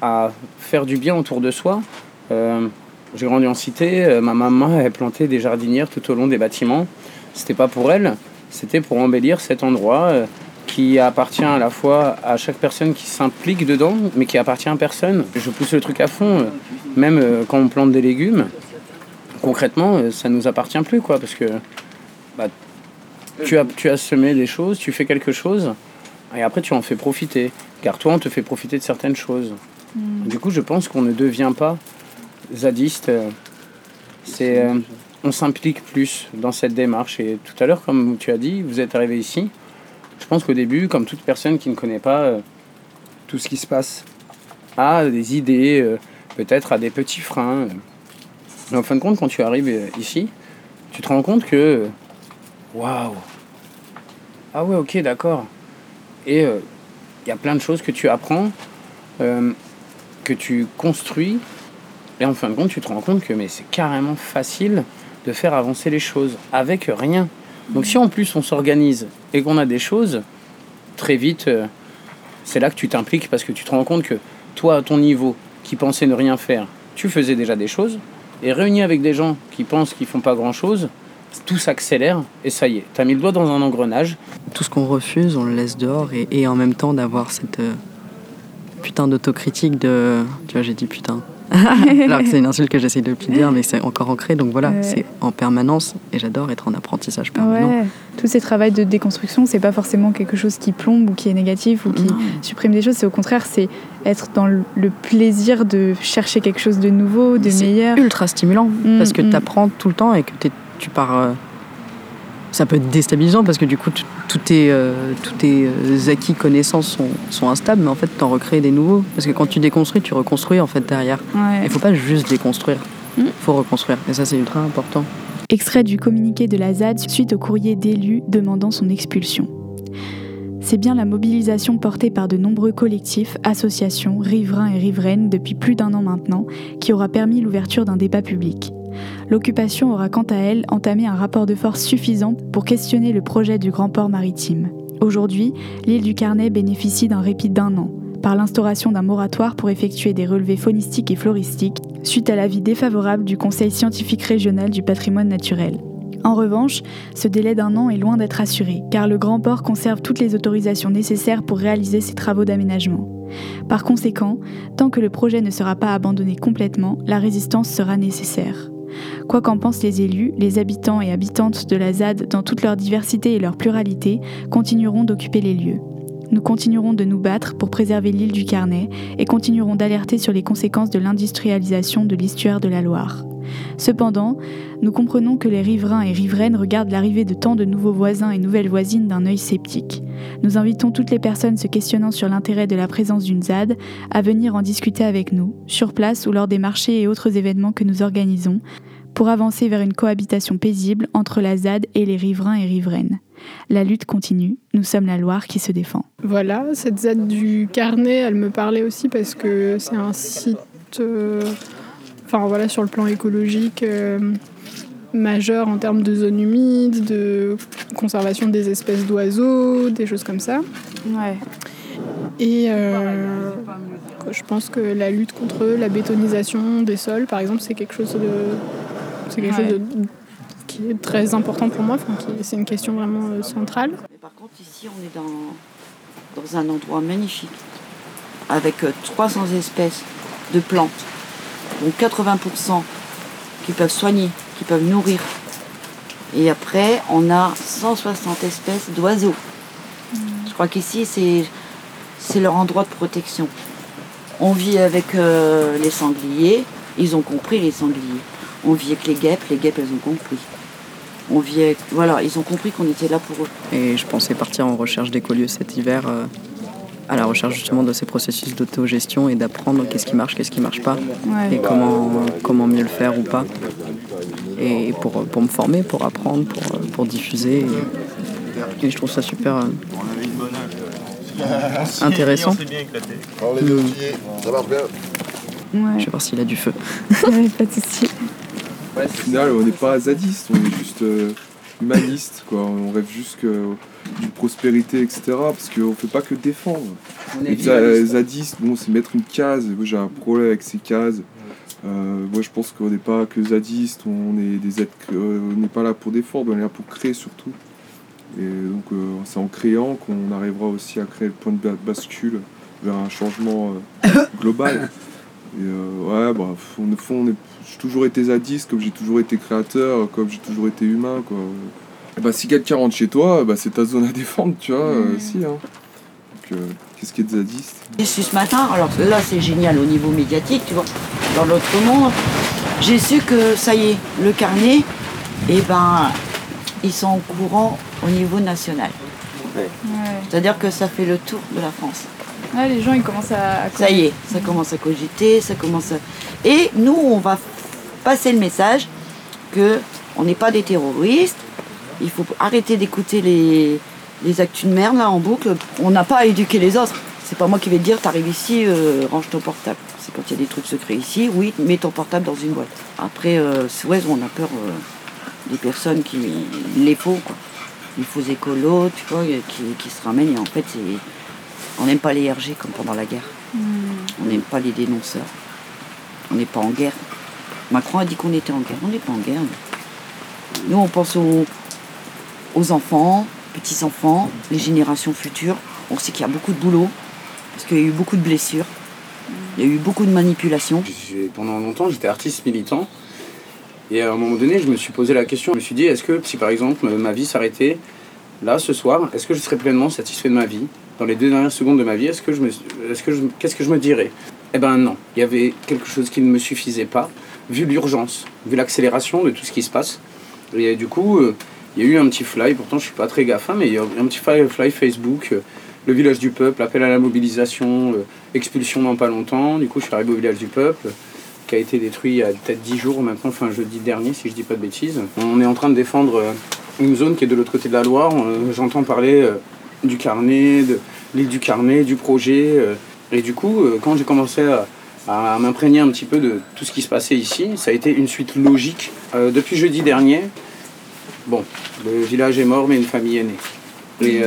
à faire du bien autour de soi, euh, j'ai grandi en cité, euh, ma maman elle plantait des jardinières tout au long des bâtiments. C'était pas pour elle, c'était pour embellir cet endroit euh, qui appartient à la fois à chaque personne qui s'implique dedans, mais qui appartient à personne. Je pousse le truc à fond, euh, même quand on plante des légumes. Concrètement, ça nous appartient plus, quoi, parce que bah, tu, as, tu as semé des choses, tu fais quelque chose, et après tu en fais profiter. Car toi, on te fait profiter de certaines choses. Mm. Du coup, je pense qu'on ne devient pas zadiste. euh, C'est, euh, on s'implique plus dans cette démarche. Et tout à l'heure, comme tu as dit, vous êtes arrivé ici. Je pense qu'au début, comme toute personne qui ne connaît pas euh, tout ce qui se passe, a des idées, peut-être a des petits freins. Mais en fin de compte, quand tu arrives ici, tu te rends compte que waouh, ah ouais, ok, d'accord. Et il y a plein de choses que tu apprends, que tu construis, et en fin de compte, tu te rends compte que mais c'est carrément facile de faire avancer les choses avec rien. Donc si en plus on s'organise et qu'on a des choses, très vite, euh, c'est là que tu t'impliques parce que tu te rends compte que toi, à ton niveau, qui pensais ne rien faire, tu faisais déjà des choses. est réuni avec des gens qui pensent qu'ils font pas grand-chose, tout s'accélère et ça y est, t'as mis le doigt dans un engrenage. Tout ce qu'on refuse, on le laisse dehors et, et en même temps d'avoir cette euh, putain d'autocritique de... Tu vois, j'ai dit putain. Alors que c'est une insulte que j'essaie de plus dire, mais c'est encore ancré, donc voilà, Ouais. c'est en permanence et j'adore être en apprentissage permanent. Ouais, tous ces travaux de déconstruction, c'est pas forcément quelque chose qui plombe ou qui est négatif ou qui supprime des choses. C'est au contraire, c'est être dans le plaisir de chercher quelque chose de nouveau, de C'est meilleur. ultra stimulant parce que mm. tu apprends tout le temps et que tu pars. Ça peut être déstabilisant parce que du coup, tout- tous tes, euh, tes euh, acquis connaissances sont, sont instables, mais en fait, tu en recrées des nouveaux. Parce que quand tu déconstruis, tu reconstruis en fait derrière. Ouais. Il faut pas juste déconstruire, il faut reconstruire. Et ça, c'est ultra important. Extrait du communiqué de la ZAD suite au courrier d'élus demandant son expulsion. C'est bien la mobilisation portée par de nombreux collectifs, associations, riverains et riveraines depuis plus d'un an maintenant qui aura permis l'ouverture d'un débat public. L'occupation aura quant à elle entamé un rapport de force suffisant pour questionner le projet du grand port maritime. Aujourd'hui, l'île du Carnet bénéficie d'un répit d'un an, par l'instauration d'un moratoire pour effectuer des relevés faunistiques et floristiques, suite à l'avis défavorable du Conseil scientifique régional du patrimoine naturel. En revanche, ce délai d'un an est loin d'être assuré, car le Grand Port conserve toutes les autorisations nécessaires pour réaliser ses travaux d'aménagement. Par conséquent, tant que le projet ne sera pas abandonné complètement, la résistance sera nécessaire. Quoi qu'en pensent les élus, les habitants et habitantes de la ZAD, dans toute leur diversité et leur pluralité, continueront d'occuper les lieux. Nous continuerons de nous battre pour préserver l'île du Carnet et continuerons d'alerter sur les conséquences de l'industrialisation de l'estuaire de la Loire. Cependant, nous comprenons que les riverains et riveraines regardent l'arrivée de tant de nouveaux voisins et nouvelles voisines d'un œil sceptique. Nous invitons toutes les personnes se questionnant sur l'intérêt de la présence d'une ZAD à venir en discuter avec nous, sur place ou lors des marchés et autres événements que nous organisons, pour avancer vers une cohabitation paisible entre la ZAD et les riverains et riveraines. La lutte continue, nous sommes la Loire qui se défend. Voilà, cette ZAD du Carnet, elle me parlait aussi parce que c'est un site, euh, enfin voilà, sur le plan écologique, euh, majeur en termes de zones humides, de conservation des espèces d'oiseaux, des choses comme ça. Ouais. Et euh, je pense que la lutte contre la bétonisation des sols, par exemple, c'est quelque chose de, c'est quelque Ouais. chose de- qui est très important pour moi. Enfin, c'est une question vraiment euh, centrale. Mais par contre, ici, on est dans, dans un endroit magnifique, avec euh, 300 espèces de plantes, dont 80% qui peuvent soigner, qui peuvent nourrir. Et après, on a 160 espèces d'oiseaux. Je crois qu'ici, c'est, c'est leur endroit de protection. On vit avec euh, les sangliers, ils ont compris les sangliers. On vit avec les guêpes, les guêpes, elles ont compris. On. Voilà, ils ont compris qu'on était là pour eux. Et je pensais partir en recherche d'écolieux cet hiver, euh, à la recherche justement de ces processus d'autogestion et d'apprendre qu'est-ce qui marche, qu'est-ce qui marche pas, Ouais. et comment, comment mieux le faire ou pas. Et pour, pour me former, pour apprendre, pour, pour diffuser. Et, et je trouve ça super euh, intéressant. Mm. Ça marche bien. Ouais. Je vais voir s'il a du feu. Pas de Au final, on n'est pas zadiste, on est juste euh, humaniste, quoi. On rêve juste d'une prospérité, etc. Parce qu'on fait pas que défendre. On est Les zadistes, bon, c'est mettre une case. Moi, j'ai un problème avec ces cases. Euh, moi, je pense qu'on n'est pas que zadistes, on est des êtres, euh, on n'est pas là pour défendre, on est là pour créer surtout. Et donc, euh, c'est en créant qu'on arrivera aussi à créer le point de ba- bascule vers un changement euh, global. Et euh, ouais, bah, on, au fond, on est- j'ai toujours été zadiste, comme j'ai toujours été créateur, comme j'ai toujours été humain, quoi. Et bah, si quelqu'un rentre chez toi, bah, c'est ta zone à défendre, tu vois, euh, si, hein. Donc, euh, qu'est-ce qui est de zadiste? J'ai su ce matin, alors là c'est génial au niveau médiatique, tu vois, dans l'autre monde, j'ai su que ça y est, le carnet, et ben, ils sont au courant au niveau national. Ouais. C'est-à-dire que ça fait le tour de la France. Ouais, les gens, ils commencent à. Ça y est, ça commence à cogiter, ça commence à... Et nous, on va passer le message que on n'est pas des terroristes, il faut arrêter d'écouter les, les actus de merde là en boucle. On n'a pas à éduquer les autres. C'est pas moi qui vais te dire, t'arrives ici, euh, range ton portable. C'est quand il y a des trucs secrets ici, oui, mets ton portable dans une boîte. Après, euh, ouais, on a peur euh, des personnes qui... les faux, quoi. Les faux écolos, tu vois, qui, qui se ramènent. Et en fait, c'est... on n'aime pas les RG comme pendant la guerre. On n'aime pas les dénonceurs. On n'est pas en guerre. Macron a dit qu'on était en guerre. On n'est pas en guerre. Nous, on pense aux, aux enfants, petits-enfants, les générations futures. On sait qu'il y a beaucoup de boulot, parce qu'il y a eu beaucoup de blessures. Il y a eu beaucoup de manipulations. Pendant longtemps, j'étais artiste militant. Et à un moment donné, je me suis posé la question. Je me suis dit, est-ce que si par exemple ma vie s'arrêtait là ce soir, est-ce que je serais pleinement satisfait de ma vie Dans les deux dernières secondes de ma vie, est-ce que je me, que je, qu'est-ce que je me dirais Eh ben non, il y avait quelque chose qui ne me suffisait pas, vu l'urgence, vu l'accélération de tout ce qui se passe. Et du coup, euh, il y a eu un petit fly. Pourtant, je suis pas très gaffin, mais il y a eu un petit fly, Facebook. euh, le village du peuple, appel à la mobilisation, euh, expulsion dans pas longtemps. Du coup, je suis arrivé au village du peuple, qui a été détruit il y a peut-être 10 jours maintenant, enfin jeudi dernier, si je dis pas de bêtises. On est en train de défendre une zone qui est de l'autre côté de la Loire. Euh, J'entends parler euh, du carnet, de l'île du carnet, du projet. euh, et du coup, quand j'ai commencé à, m'imprégner un petit peu de tout ce qui se passait ici, ça a été une suite logique. Depuis jeudi dernier, bon, le village est mort, mais une famille est née. Et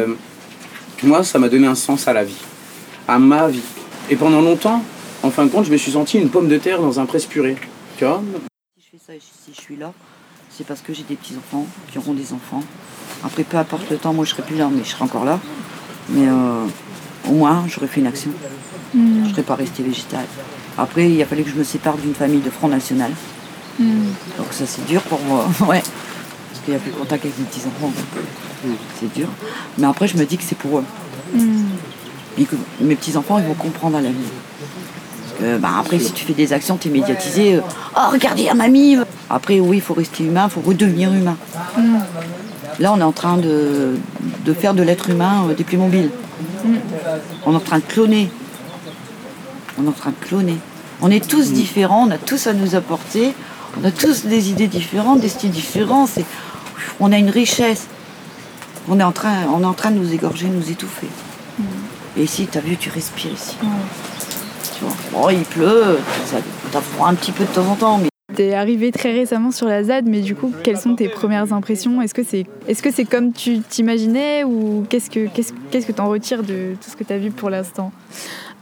moi, ça m'a donné un sens à la vie, à ma vie. Et pendant longtemps, en fin de compte, je me suis senti une pomme de terre dans un presse purée. Tu vois Si je fais ça, si je suis là, c'est parce que j'ai des petits-enfants qui auront des enfants. Après, peu importe le temps, moi je serai plus là, mais je serai encore là. Mais euh, au moins, j'aurais fait une action. Je ne serais pas restée végétale. Après, il a fallu que je me sépare d'une famille de Front National. Donc ça, c'est dur pour moi. ouais. Parce qu'il n'y a plus de contact avec mes petits-enfants. euh, C'est dur. Mais après, je me dis que c'est pour eux. Et que mes petits-enfants, ils vont comprendre à la vie. Que, bah, après, si tu fais des actions, tu es médiatisé. euh, oh, regardez, à mamie Après, oui, il faut rester humain, il faut redevenir humain. Là, on est en train de, de faire de l'être humain euh, des plus mobiles. On est en train de cloner. On est en train de cloner. On est tous différents, on a tous à nous apporter. On a tous des idées différentes, des styles différents. c'est- On a une richesse. On est en train, on est en train de nous égorger, de nous étouffer. Et ici, tu as vu, tu respires ici. Tu vois. Bon, il pleut, ça t'as froid un petit peu de temps en temps, mais T'es arrivé très récemment sur la ZAD, mais du coup, quelles sont tes premières impressions? Est-ce que c'est est -ce c'est comme tu t'imaginais ou qu'est-ce que qu'est-ce qu'est-ce que t'en retires de tout ce que t'as vu pour l'instant?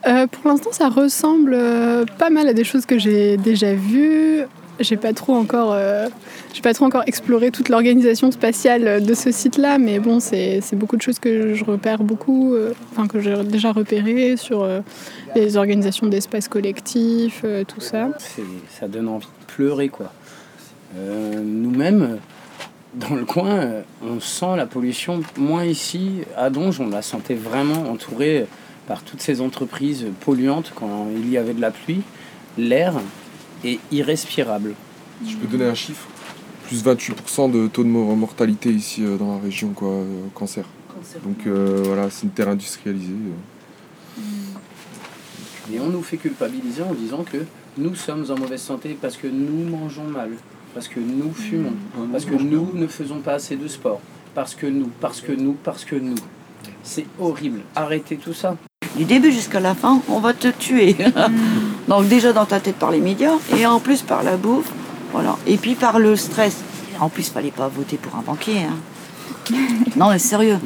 Euh, pour l'instant, ça ressemble euh, pas mal à des choses que j'ai déjà vues. J'ai pas trop encore, euh, j'ai pas trop encore exploré toute l'organisation spatiale de ce site-là, mais bon, c'est beaucoup de choses que je repère beaucoup, euh, enfin que j'ai déjà repéré sur euh, les organisations d'espaces collectifs, tout ça. Ça donne envie de pleurer quoi. Nous-mêmes, dans le coin, on sent la pollution moins ici. À Donge, on la sentait vraiment entourée par toutes ces entreprises polluantes quand il y avait de la pluie. L'air est irrespirable. Je peux donner un chiffre? Plus 28% de taux de mor- mortalité ici euh, dans la région, quoi, euh, cancer. Donc euh, voilà, c'est une terre industrialisée. euh. Et on nous fait culpabiliser en disant que nous sommes en mauvaise santé parce que nous mangeons mal, parce que nous fumons, parce que nous ne faisons pas assez de sport, parce que nous, parce que nous, parce que nous. C'est horrible. Arrêtez tout ça. Du début jusqu'à la fin, on va te tuer. Donc déjà dans ta tête par les médias, et en plus par la bouffe, voilà. Et puis par le stress. En plus, fallait pas voter pour un banquier. hein. non, mais sérieux.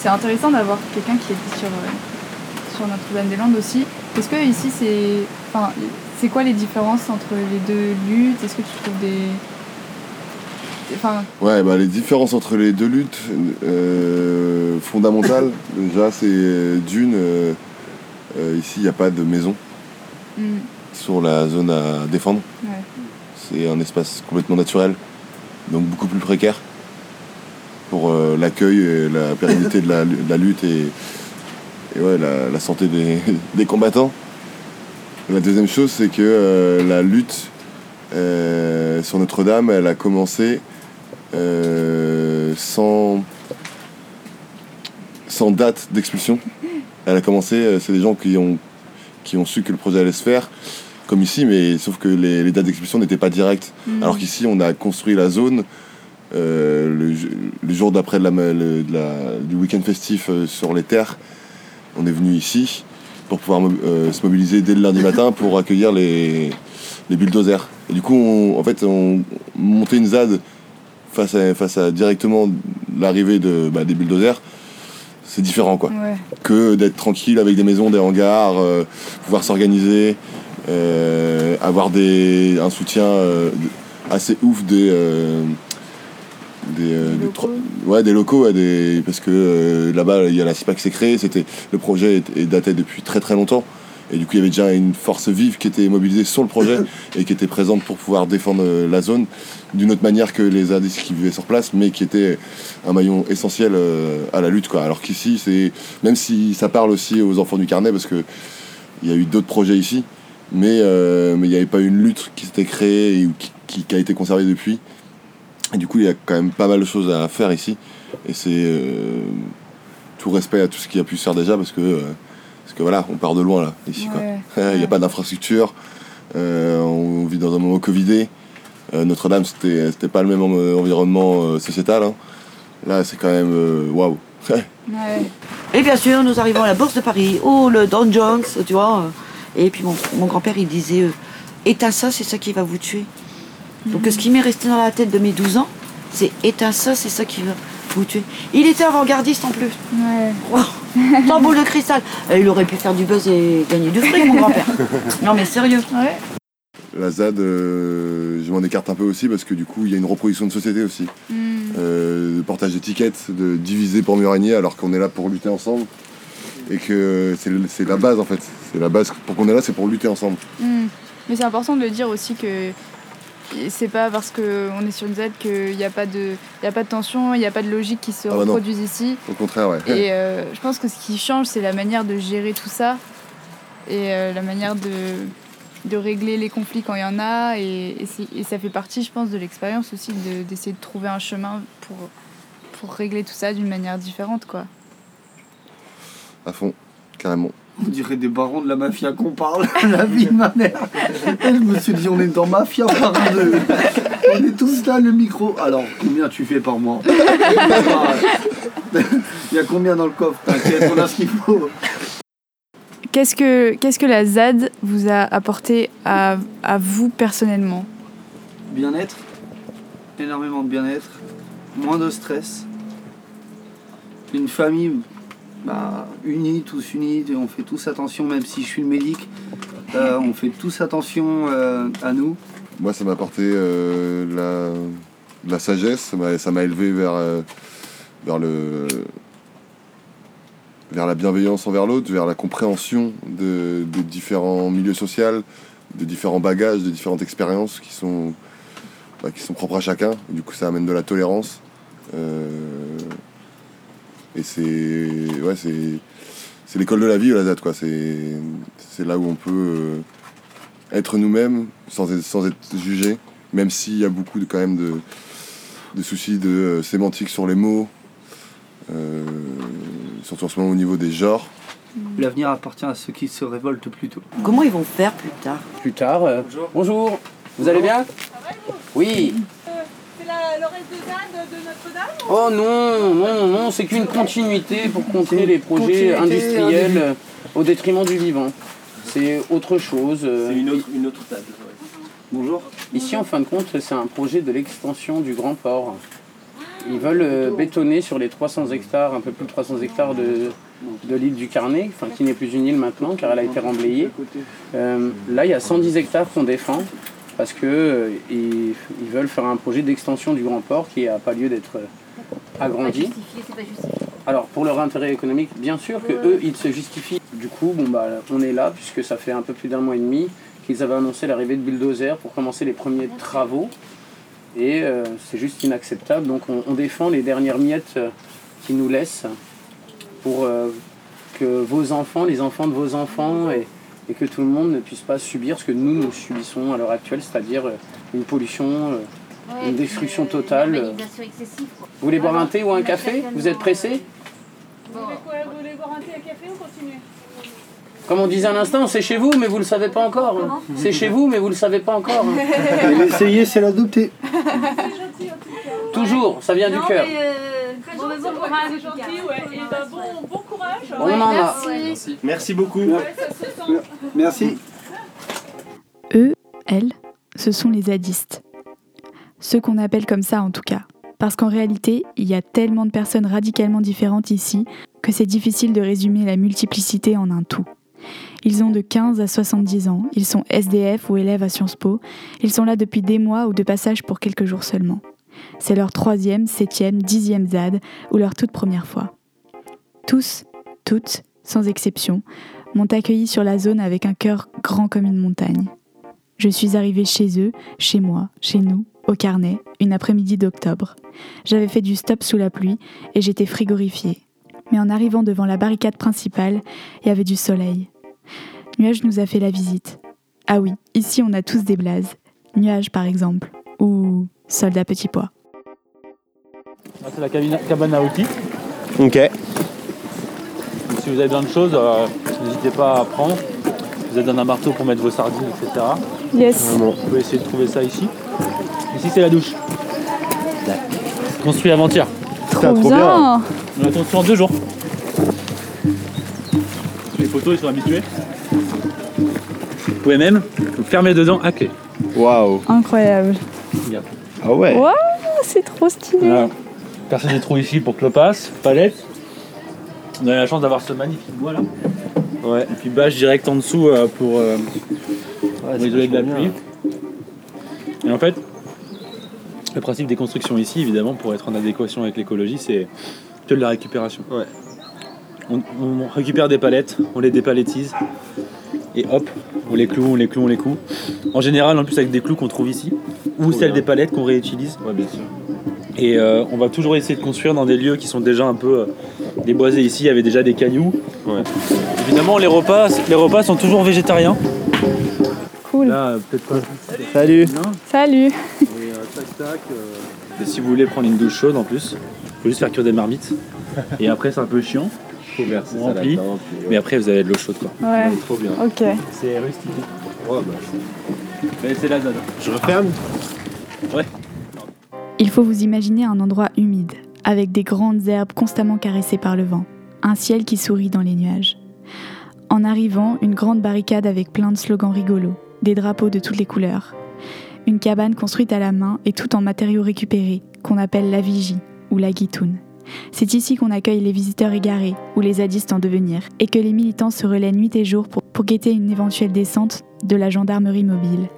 C'est intéressant d'avoir quelqu'un qui est sur, euh, sur Notre-Dame-des-Landes aussi. Est-ce que ici, c'est. Enfin, c'est quoi les différences entre les deux luttes? Est-ce que tu trouves des. Enfin, Ouais, bah, les différences entre les deux luttes euh, fondamentales, déjà, c'est euh, d'une, euh, ici, il n'y a pas de maison hmm, sur la zone à défendre. ouais. C'est un espace complètement naturel, donc beaucoup plus précaire pour euh, l'accueil et la pérennité de la, de la lutte et, et ouais, la, la santé des, des combattants. La deuxième chose, c'est que euh, la lutte sur Notre-Dame, elle a commencé euh, sans, sans date d'expulsion. Elle a commencé, euh, c'est des gens qui ont, qui ont su que le projet allait se faire, comme ici, mais sauf que les, les dates d'expulsion n'étaient pas directes. Mhm. Alors qu'ici, on a construit la zone euh, le, jour d'après de la- le- de la- du week-end festif sur les terres. On est venu ici pour pouvoir euh, se mobiliser dès le lundi matin pour accueillir les, les bulldozers. Et du coup, on, en fait, on montait une ZAD face à, face à directement l'arrivée de, bah, des bulldozers. C'est différent, quoi Ouais. que d'être tranquille avec des maisons, des hangars, euh, pouvoir s'organiser. euh, avoir des, un soutien euh, assez ouf des, des, des tro- ouais, des locaux, ouais, des, parce que là-bas, il y a la CIPAC qui s'est créée, c'était, le projet est, est daté depuis très très longtemps. Et du coup, il y avait déjà une force vive qui était mobilisée sur le projet et qui était présente pour pouvoir défendre euh, la zone d'une autre manière que les zadistes qui vivaient sur place, mais qui était un maillon essentiel euh, à la lutte. Quoi. Alors qu'ici, c'est même si ça parle aussi aux enfants du carnet, parce que il y a eu d'autres projets ici, mais euh, mais il n'y avait pas une lutte qui s'était créée et qui, qui- qui a été conservée depuis. Et du coup, il y a quand même pas mal de choses à faire ici. Et c'est euh, tout respect à tout ce qui a pu se faire déjà, parce que euh, que voilà, on part de loin là, ici. quoi. Ouais. Il n'y a pas d'infrastructure. euh, on vit dans un moment covidé. Euh, Notre-Dame, c'était c'était pas le même en- environnement euh, sociétal. hein. Là, c'est quand même euh, waouh. Et bien sûr, nous arrivons à la Bourse de Paris. Oh, le Don Jones, tu vois. Et puis mon, mon grand-père, il disait euh, Éteins ça, c'est ça qui va vous tuer. Donc ce qui m'est resté dans la tête de mes 12 ans, c'est Éteins ça, c'est ça qui va vous tuer. Il était avant-gardiste en plus. Wow. Sans boule de cristal. Il aurait pu faire du buzz et gagner du fric, mon grand-père. Non, mais sérieux. La ZAD, euh, je m'en écarte un peu aussi parce que du coup, il y a une reproduction de société aussi. Mm. Euh, de d'étiquettes, de diviser pour mieux régner alors qu'on est là pour lutter ensemble. Et que c'est la base en fait. C'est la base. Pour qu'on est là, c'est pour lutter ensemble. Mm. Mais c'est important de le dire aussi que c'est pas parce qu'on est sur une Z qu'il n'y a, pas de- y a pas de tension, il n'y a pas de logique qui se Ah bah non. reproduisent ici. Au contraire, ouais. Et euh, je pense que ce qui change, c'est la manière de gérer tout ça et euh, la manière de, de régler les conflits quand il y en a. Et, et c'est- et ça fait partie, je pense, de l'expérience aussi de- d'essayer de trouver un chemin pour, pour régler tout ça d'une manière différente. quoi. À fond, carrément. On dirait des barons de la mafia qu'on parle, la vie de ma mère. Et je me suis dit, on est dans mafia par deux. On est tous là, le micro. Alors, combien tu fais par mois? Il y a combien dans le coffre? T'inquiète, on a ce qu'il faut. Qu'est-ce que, qu'est-ce que la ZAD vous a apporté à, à vous personnellement? Bien-être, énormément de bien-être, moins de stress, une famille bah, unie, tous unis, on fait tous attention, même si je suis le médic, euh, on fait tous attention euh, à nous. Moi, ça m'a apporté euh, la, la sagesse, ça m'a- ça m'a élevé vers, euh, vers, le, vers la bienveillance envers l'autre, vers la compréhension de, de différents milieux sociaux, de différents bagages, de différentes expériences qui sont, bah, qui sont propres à chacun. Du coup, ça amène de la tolérance. Et c'est ouais, c'est c'est l'école de la vie, la ZAD. quoi. C'est c'est là où on peut euh, être nous-mêmes sans être, sans être jugé, même s'il y a beaucoup de, quand même de, de soucis de euh, sémantique sur les mots, euh, surtout en ce moment au niveau des genres. L'avenir appartient à ceux qui se révoltent plus tôt. Comment ils vont faire plus tard? Plus tard. euh, bonjour. Vous allez bien? Oui. Reste de de Notre-Dame Oh non, non, non, c'est qu'une continuité pour contrer les projets industriels euh, au détriment du vivant. C'est autre chose. C'est une autre, une autre table. Bonjour. Ici, en fin de compte, c'est un projet de l'extension du Grand Port. Ils veulent euh, bétonner sur les 300 hectares, un peu plus de 300 hectares de, de l'île du Carnet, enfin, qui n'est plus une île maintenant car elle a été remblayée. Euh, là, il y a 110 hectares qu'on défend parce que euh, ils, veulent faire un projet d'extension du Grand Port qui n'a pas lieu d'être euh, agrandi. Alors pour leur intérêt économique, bien sûr que eux, ils se justifient. Du coup, bon bah, on est là puisque ça fait un peu plus d'un mois et demi qu'ils avaient annoncé l'arrivée de bulldozer pour commencer les premiers travaux. Et euh, c'est juste inacceptable. Donc on, on défend les dernières miettes euh, qu'ils nous laissent pour euh, que vos enfants, les enfants de vos enfants et, et que tout le monde ne puisse pas subir ce que nous, nous subissons à l'heure actuelle, c'est-à-dire euh, une pollution, euh, une destruction totale. euh. excessive. Vous voulez boire un thé ou un café Vous êtes pressé Vous voulez quoi Vous voulez boire un thé à café ou continuer Comme on disait à l'instant, c'est chez vous, mais vous ne le savez pas encore. hein. C'est chez vous, mais vous ne le savez pas encore. hein. L'essayer, c'est l'adopter. Toujours, ça vient du cœur. Bon, mais bon courage, c'est gentil, ouais. Et bah, bon, bon courage. On en a. Merci. Merci beaucoup. Ouais, ça se sent. Merci. Eux, elles, ce sont les zadistes. Ceux qu'on appelle comme ça en tout cas. Parce qu'en réalité, il y a tellement de personnes radicalement différentes ici que c'est difficile de résumer la multiplicité en un tout. Ils ont de 15 à 70 ans, ils sont SDF ou élèves à Sciences Po, ils sont là depuis des mois ou de passage pour quelques jours seulement. C'est leur troisième, septième, dixième ZAD ou leur toute première fois. Tous, toutes, sans exception, m'ont accueilli sur la zone avec un cœur grand comme une montagne. Je suis arrivée chez eux, chez moi, chez nous, au carnet, une après-midi d'octobre. J'avais fait du stop sous la pluie et j'étais frigorifiée. Mais en arrivant devant la barricade principale, il y avait du soleil. Nuage nous a fait la visite. Ah oui, ici on a tous des blazes. Nuage par exemple, ou soldat petit pois. C'est la cabine- cabane à outils. Ok. Donc, si vous avez besoin de choses, euh, n'hésitez pas à prendre. Vous avez besoin d'un marteau pour mettre vos sardines, etc. Yes. Vous pouvez essayer de trouver ça ici. Ici, c'est la douche. Construit avant-hier. Trop bien. On l'a construit en deux jours. Les photos, ils sont habitués. Vous pouvez même vous fermer dedans à clé. Waouh. Incroyable. Regarde. Ah ouais. Waouh, c'est trop stylé. Voilà. Percer des trous ici pour clopasse, palette. On a la chance d'avoir ce magnifique bois là. Ouais. Et puis bâche direct en dessous euh, pour, euh, pour isoler de la pluie. Et en fait, le principe des constructions ici, évidemment, pour être en adéquation avec l'écologie, c'est que de la récupération. On, on récupère des palettes, on les dépaletise, et hop, on les cloue, on les cloue, on les coud. En général, en plus avec des clous qu'on trouve ici, ou celles des palettes qu'on réutilise. bien sûr. Et euh, on va toujours essayer de construire dans des lieux qui sont déjà un peu euh, déboisés. Ici, il y avait déjà des cailloux. Évidemment, les repas, les repas sont toujours végétariens. Cool. Là, peut-être pas. Salut. Salut. Et euh, tac tac. euh, Et si vous voulez prendre une douche chaude en plus, faut juste faire cuire des marmites. Et après, c'est un peu chiant. Faut verser On ça remplit. là-dedans, puis, Mais après, vous avez de l'eau chaude quoi. Ouais. Trop bien. Ok. C'est rustique. Ouais, bah, Mais c'est la zone. je referme. Ouais. Il faut vous imaginer un endroit humide, avec des grandes herbes constamment caressées par le vent, un ciel qui sourit dans les nuages. En arrivant, une grande barricade avec plein de slogans rigolos, des drapeaux de toutes les couleurs. Une cabane construite à la main et tout en matériaux récupérés, qu'on appelle la vigie ou la guitoune. C'est ici qu'on accueille les visiteurs égarés ou les zadistes en devenir, et que les militants se relaient nuit et jour pour, pour guetter une éventuelle descente de la gendarmerie mobile.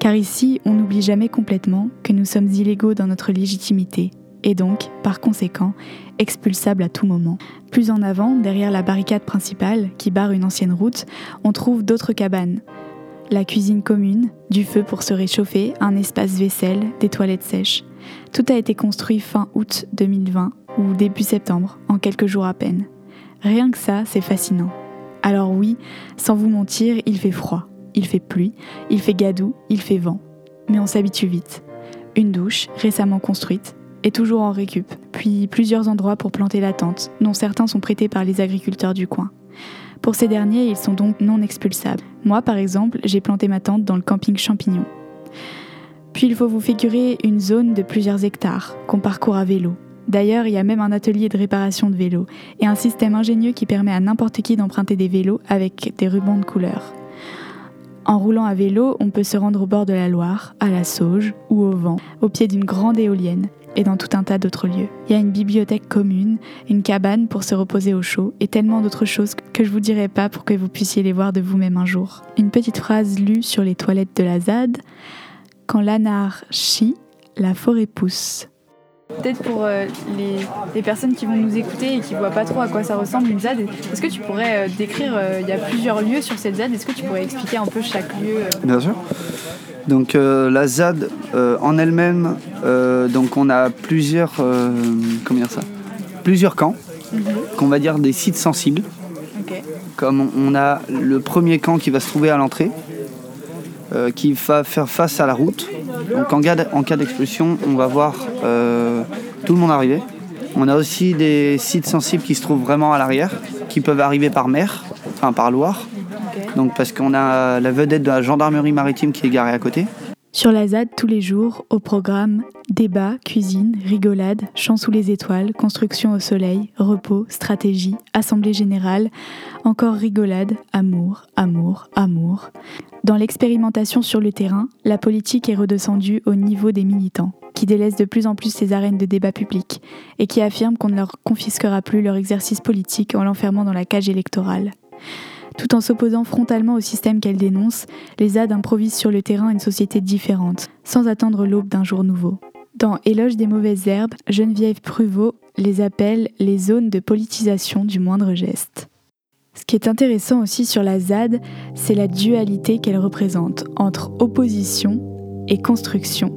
Car ici, on n'oublie jamais complètement que nous sommes illégaux dans notre légitimité, et donc, par conséquent, expulsables à tout moment. Plus en avant, derrière la barricade principale, qui barre une ancienne route, on trouve d'autres cabanes. La cuisine commune, du feu pour se réchauffer, un espace vaisselle, des toilettes sèches. Tout a été construit fin août 2020 ou début septembre, en quelques jours à peine. Rien que ça, c'est fascinant. Alors oui, sans vous mentir, il fait froid, il fait pluie, il fait gadou, il fait vent. Mais on s'habitue vite. Une douche, récemment construite, et toujours en récup, puis plusieurs endroits pour planter la tente, dont certains sont prêtés par les agriculteurs du coin. Pour ces derniers, ils sont donc non expulsables. Moi, par exemple, j'ai planté ma tente dans le camping Champignon. Puis il faut vous figurer une zone de plusieurs hectares qu'on parcourt à vélo. D'ailleurs, il y a même un atelier de réparation de vélos et un système ingénieux qui permet à n'importe qui d'emprunter des vélos avec des rubans de couleur. En roulant à vélo, on peut se rendre au bord de la Loire, à la Sauge ou au vent, au pied d'une grande éolienne et dans tout un tas d'autres lieux. Il y a une bibliothèque commune, une cabane pour se reposer au chaud et tellement d'autres choses que je vous dirai pas pour que vous puissiez les voir de vous-même un jour. Une petite phrase lue sur les toilettes de la ZAD Quand l'anarchie, la forêt pousse. Peut-être pour euh, les, les personnes qui vont nous écouter et qui voient pas trop à quoi ça ressemble une ZAD, est-ce que tu pourrais euh, décrire, euh, il y a plusieurs lieux sur cette ZAD, est-ce que tu pourrais expliquer un peu chaque lieu euh Bien sûr. Donc euh, la ZAD euh, en elle-même, euh, donc on a plusieurs, euh, comment dire ça, plusieurs camps, qu'on va dire des sites sensibles. Comme on a le premier camp qui va se trouver à l'entrée, euh, qui va faire face à la route. Donc en cas en cas d'expulsion, on va voir euh, tout le monde arriver. On a aussi des sites sensibles qui se trouvent vraiment à l'arrière, qui peuvent arriver par mer, enfin par Loire. Donc parce qu'on a la vedette de la gendarmerie maritime qui est garée à côté. Sur la ZAD, tous les jours, au programme, débat, cuisine, rigolade, chant sous les étoiles, construction au soleil, repos, stratégie, assemblée générale, encore rigolade, amour, amour, amour. Dans l'expérimentation sur le terrain, la politique est redescendue au niveau des militants, qui délaissent de plus en plus ces arènes de débat public et qui affirment qu'on ne leur confisquera plus leur exercice politique en l'enfermant dans la cage électorale. Tout en s'opposant frontalement au système qu'elle dénonce, les ZAD improvisent sur le terrain une société différente, sans attendre l'aube d'un jour nouveau. Dans Éloge des mauvaises herbes, Geneviève Pruvot les appelle les zones de politisation du moindre geste. Ce qui est intéressant aussi sur la ZAD, c'est la dualité qu'elle représente entre opposition et construction.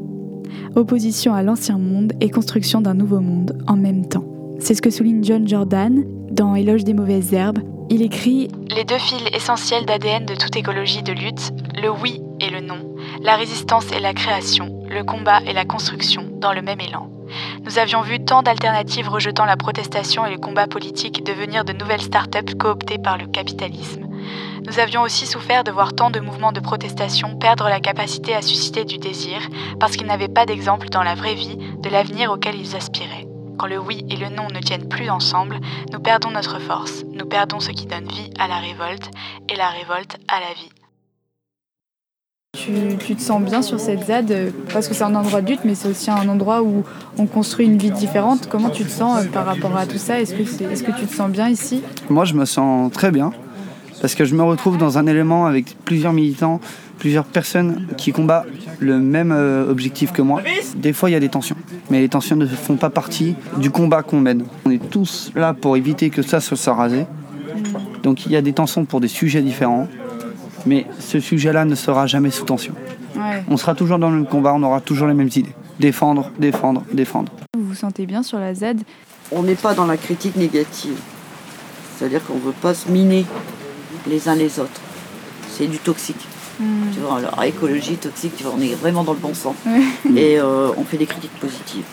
Opposition à l'ancien monde et construction d'un nouveau monde en même temps. C'est ce que souligne John Jordan dans Éloge des mauvaises herbes. Il écrit Les deux fils essentiels d'ADN de toute écologie de lutte, le oui et le non, la résistance et la création, le combat et la construction, dans le même élan. Nous avions vu tant d'alternatives rejetant la protestation et le combat politique devenir de nouvelles start-up cooptées par le capitalisme. Nous avions aussi souffert de voir tant de mouvements de protestation perdre la capacité à susciter du désir parce qu'ils n'avaient pas d'exemple dans la vraie vie de l'avenir auquel ils aspiraient. Quand le oui et le non ne tiennent plus ensemble, nous perdons notre force, nous perdons ce qui donne vie à la révolte et la révolte à la vie. Tu, te sens bien sur cette ZAD euh, parce que c'est un endroit de lutte, mais c'est aussi un endroit où on construit une vie différente. Comment tu te sens euh, par rapport à tout ça? Est-ce que, est, que tu te sens bien ici? Moi, je me sens très bien parce que je me retrouve dans un élément avec plusieurs militants, plusieurs personnes qui combattent le même euh, objectif que moi. Des fois, il y a des tensions, mais les tensions ne font pas partie du combat qu'on mène. On est tous là pour éviter que ça se soit rasé. Donc il y a des tensions pour des sujets différents. Mais ce sujet-là ne sera jamais sous tension. On sera toujours dans le combat, on aura toujours les mêmes idées. Défendre, défendre, défendre. Vous vous sentez bien sur la Z? On n'est pas dans la critique négative. C'est-à-dire qu'on ne veut pas se miner les uns les autres. C'est du toxique. Hmm. Tu vois, alors écologie, toxique, tu vois, on est vraiment dans le bon sens. Et euh, on fait des critiques positives.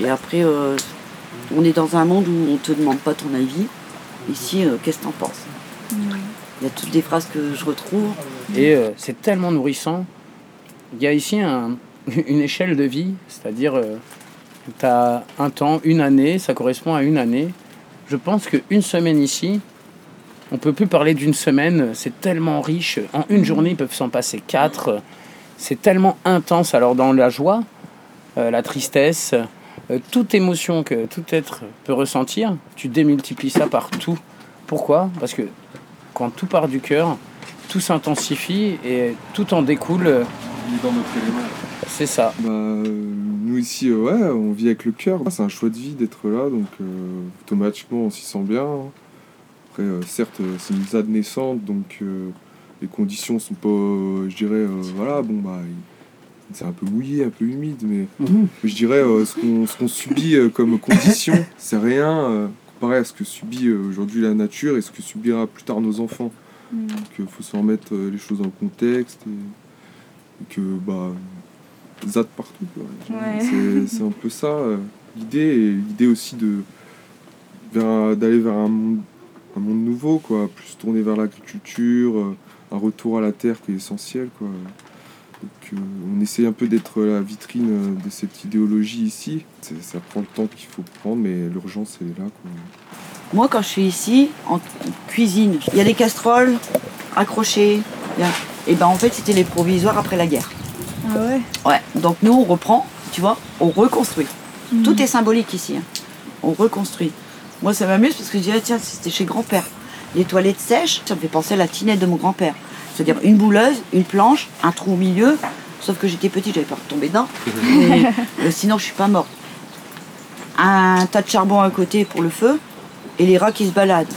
Et après, euh, on est dans un monde où on ne te demande pas ton avis. Ici, euh, qu'est-ce que tu en penses il y a toutes des phrases que je retrouve. Et euh, c'est tellement nourrissant. Il y a ici une échelle de vie, c'est-à-dire euh, tu as un temps, une année, ça correspond à une année. Je pense qu'une semaine ici, on peut plus parler d'une semaine, c'est tellement riche. En une journée, ils peuvent s'en passer quatre. C'est tellement intense. Alors dans la joie, euh, la tristesse, toute émotion que tout être peut ressentir, tu démultiplies ça par tout. Pourquoi? Parce que quand tout part du cœur, tout s'intensifie et tout en découle. dans notre élément. C'est ça. Bah, nous ici, euh, ouais, on vit avec le cœur. C'est un choix de vie d'être là, donc euh, automatiquement on s'y sent bien. Après, euh, certes, c'est une ZAD naissante, donc les conditions sont pas, je dirais, voilà, bon bah c'est un peu mouillé, un peu humide, mais mhm. je dirais ce qu'on subit comme conditions, c'est rien comparé à ce que subit euh, aujourd'hui la nature et ce que subira plus tard nos enfants. Mm. Donc il faut se remettre euh, les choses dans le contexte et, que bah zad partout. C'est un peu ça euh, l'idée et l'idée aussi de d'aller vers un monde, un monde nouveau, quoi, plus tourné vers l'agriculture, un retour à la terre qui est essentiel. Quoi. Donc, on essaie un peu d'être la vitrine de cette idéologie ici. Ça prend le temps qu'il faut prendre, mais l'urgence est là. Quoi. Moi, quand je suis ici, en cuisine, il y a des casseroles accrochées. Et ben en fait, c'était les provisoires après la guerre. Ah ouais? Ouais. Donc nous, on reprend, tu vois, on reconstruit. Mhm. Tout est symbolique ici. Hein. On reconstruit. Moi, ça m'amuse parce que je dis, ah, tiens, c'était chez grand-père. Les toilettes sèches, ça me fait penser à la tinette de mon grand-père. C'est-à-dire une bouleuse, une planche, un trou au milieu. Sauf que j'étais petite, j'avais peur de tomber dedans. Euh, sinon, je suis pas morte. Un tas de charbon à côté pour le feu et les rats qui se baladent.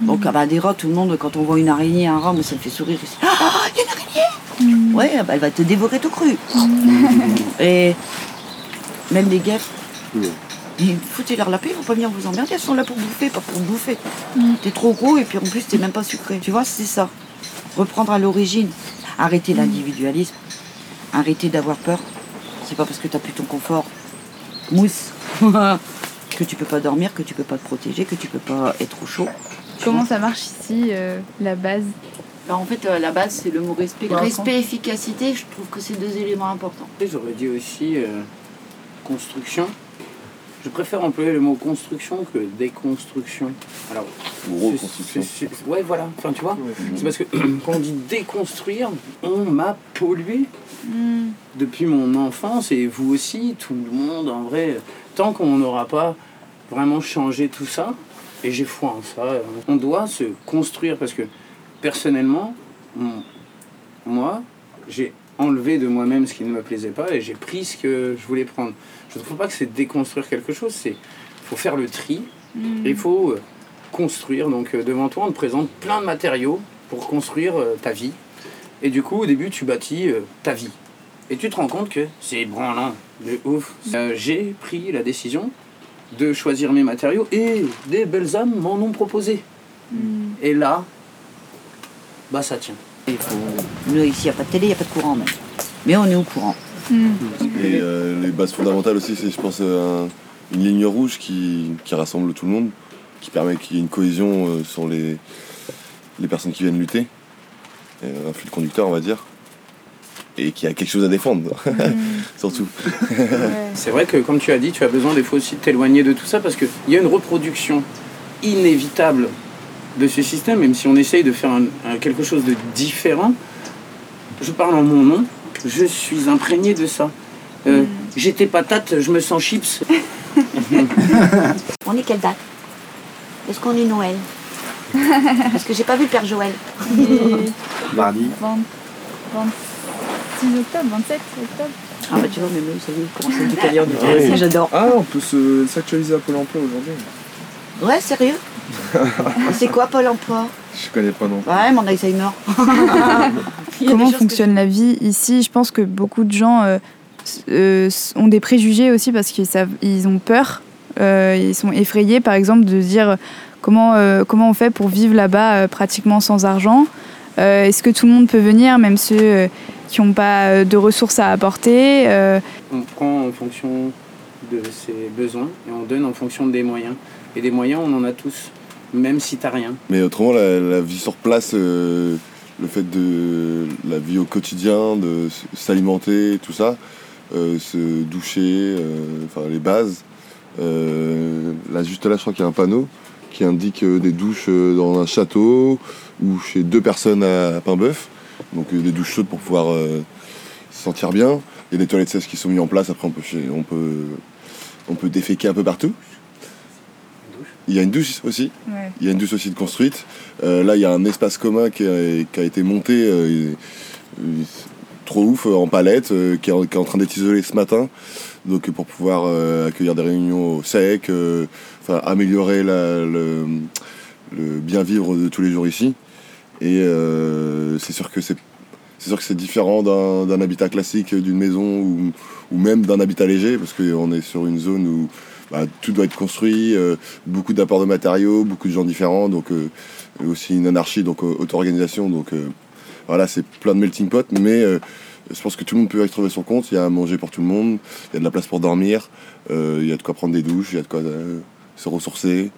Donc, ah bah, des rats, tout le monde, quand on voit une araignée, un rat, moi, ça me fait sourire. Ah, il y a une araignée mm. Ouais, bah, elle va te dévorer tout cru. et même les guêpes, foutez-leur la paix, ils vont pas venir vous emmerder, elles sont là pour bouffer, pas pour bouffer. Mm. T'es trop gros et puis en plus, t'es même pas sucré. Tu vois, c'est ça. Reprendre à l'origine. Arrêter mm. l'individualisme. Arrêter d'avoir peur. C'est pas parce que t'as plus ton confort. Mousse. que tu peux pas dormir, que tu peux pas te protéger, que tu peux pas être au chaud. Comment ça marche ici, euh, la base bah, En fait, euh, la base, c'est le mot respect. Respect, efficacité, je trouve que c'est deux éléments importants. J'aurais dit aussi euh, construction. Je préfère employer le mot construction que déconstruction. Alors, reconstruction. Ouais, voilà. Enfin, tu vois, c'est parce que quand on dit déconstruire, on m'a pollué hmm. depuis mon enfance et vous aussi, tout le monde, en vrai tant qu'on n'aura pas vraiment changé tout ça, et j'ai foi en ça. On doit se construire parce que personnellement, moi, j'ai enlevé de moi-même ce qui ne me plaisait pas et j'ai pris ce que je voulais prendre. Je ne trouve pas que c'est déconstruire quelque chose, c'est faut faire le tri, Mm. il faut euh, construire. Donc euh, devant toi, on te présente plein de matériaux pour construire euh, ta vie. Et du coup, au début, tu bâtis ta vie. Et tu te rends compte que c'est branlant, de ouf. Euh, j'ai pris la décision de choisir mes matériaux et des belles âmes m'en ont proposé. Et là, bah ça tient. Il faut... Nous, ici, il n'y a pas de télé, il n'y a pas de courant même. Mais on est au courant. Et euh, les bases fondamentales aussi, c'est je pense euh, un- une ligne rouge qui, qui rassemble tout le monde, qui permet qu'il y ait une cohésion euh, sur les, les personnes qui viennent lutter, Euh, un fil conducteur on va dire, et qui a quelque chose à défendre, surtout. C'est vrai que, comme tu as dit, tu as besoin des fois aussi de t'éloigner de tout ça parce qu'il y a une reproduction inévitable de ce système, même si on essaye de faire un- un- quelque chose de différent. Je parle en mon nom, je suis imprégné de ça. Euh, J'étais patate, je me sens chips. On est quelle date? Est-ce qu'on est Noël? Parce que j'ai pas vu le Père Joël. Mardi. 20 26 octobre, 27 octobre. Ah bah tu vois, même eux, ça y est, comment c'est décalé en Ah oui. j'adore. Ah, on peut se- s'actualiser à Pôle emploi aujourd'hui. Ouais, sérieux? C'est quoi Pôle emploi? Je connais pas non. Ouais, mon Alzheimer. Comment fonctionne la vie ici? Je pense que beaucoup de gens euh, euh, ont des préjugés aussi parce qu'ils savent, ils ont peur, euh, ils sont effrayés par exemple de se dire comment, euh, comment on fait pour vivre là-bas euh, pratiquement sans argent? Euh, Est-ce que tout le monde peut venir, même ceux euh, qui n'ont pas euh, de ressources à apporter euh, On prend en fonction de ses besoins et on donne en fonction des moyens. Et des moyens, on en a tous, même si t'as rien. Mais autrement, la, vie sur place, euh, le fait de la vie au quotidien, de s'alimenter, tout ça, euh, se doucher, euh, enfin les bases. Là, juste là, je crois qu'il y a un panneau qui indique des douches dans un château ou chez deux personnes à, Paimboeuf. Donc des douches chaudes pour pouvoir se sentir bien. Il y a des toilettes sèches qui sont mises en place. Après, on peut, on peut, on peut déféquer un peu partout. Il y a une douche aussi. Ouais. Il y a une douche aussi de construite. Euh, là, il y a un espace commun qui a, qui a été monté euh, trop ouf euh, en palette, euh, qui, est, qui est en train d'être isolé ce matin. Donc, pour pouvoir accueillir des réunions au sec, enfin, améliorer la- le, le bien vivre de tous les jours ici. Et c'est sûr que c'est c'est sûr que c'est différent d'un d'un habitat classique, d'une maison ou, ou même d'un habitat léger, parce qu'on est sur une zone où bah, tout doit être construit, euh, beaucoup d'apports de matériaux, beaucoup de gens différents, donc euh, aussi une anarchie, donc euh, auto-organisation. Donc euh, voilà, c'est plein de melting pot, mais euh, je pense que tout le monde peut y trouver son compte. Il y a à manger pour tout le monde, il y a de la place pour dormir, euh, il y a de quoi prendre des douches, il y a de quoi euh, se ressourcer,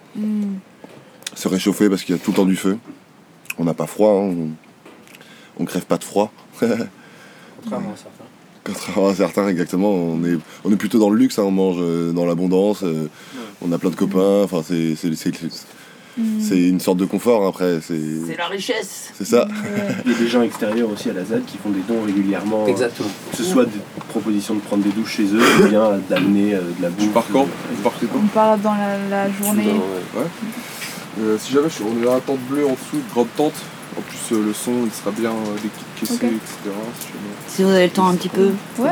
se réchauffer parce qu'il y a tout le temps du feu. On n'a pas froid, hein, on, on crève pas de froid. Contrairement à certains. Contrairement à certains, exactement, on est, on est plutôt dans le luxe, hein, on mange euh, dans l'abondance, euh, on a plein de copains, enfin c'est, c'est, c'est- c'est une sorte de confort hein, après, c'est, C'est la richesse. c'est ça. Il y a des gens extérieurs aussi à la ZAD qui font des dons régulièrement. euh, Exactement. Que ce soit des propositions de prendre des douches chez eux ou bien d'amener euh, de la bouffe. Tu pars quand quand On part dans la, la journée. Ouais. Euh, si jamais je on est dans la tente bleue en dessous, grande tente. En plus, euh, le son, il sera bien euh, décaissé, Ok. etc. si vous avez le temps un petit peu. Ouais.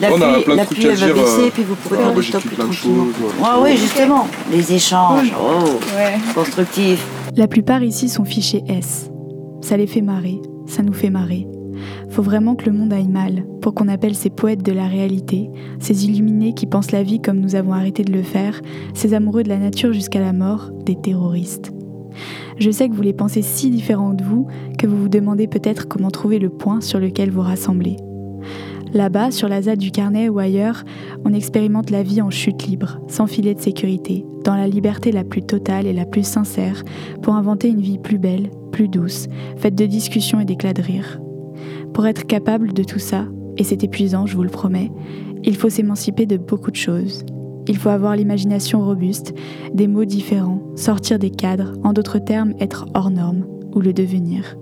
La On a pluie, la pluie elle va baisser, euh, puis vous pourrez ouais, faire stop j'écris plus tranquillement. choses, Ouais, ouais, justement. Les échanges. Oh, Ouais. constructifs. La plupart ici sont fichés S. Ça les fait marrer, ça nous fait marrer. Faut vraiment que le monde aille mal pour qu'on appelle ces poètes de la réalité, ces illuminés qui pensent la vie comme nous avons arrêté de le faire, ces amoureux de la nature jusqu'à la mort, des terroristes. Je sais que vous les pensez si différents de vous que vous vous demandez peut-être comment trouver le point sur lequel vous rassemblez. Là-bas, sur la ZAD du Carnet ou ailleurs, on expérimente la vie en chute libre, sans filet de sécurité, dans la liberté la plus totale et la plus sincère, pour inventer une vie plus belle, plus douce, faite de discussions et d'éclats de rire. Pour être capable de tout ça, et c'est épuisant, je vous le promets, il faut s'émanciper de beaucoup de choses. Il faut avoir l'imagination robuste, des mots différents, sortir des cadres, en d'autres termes, être hors norme, ou le devenir.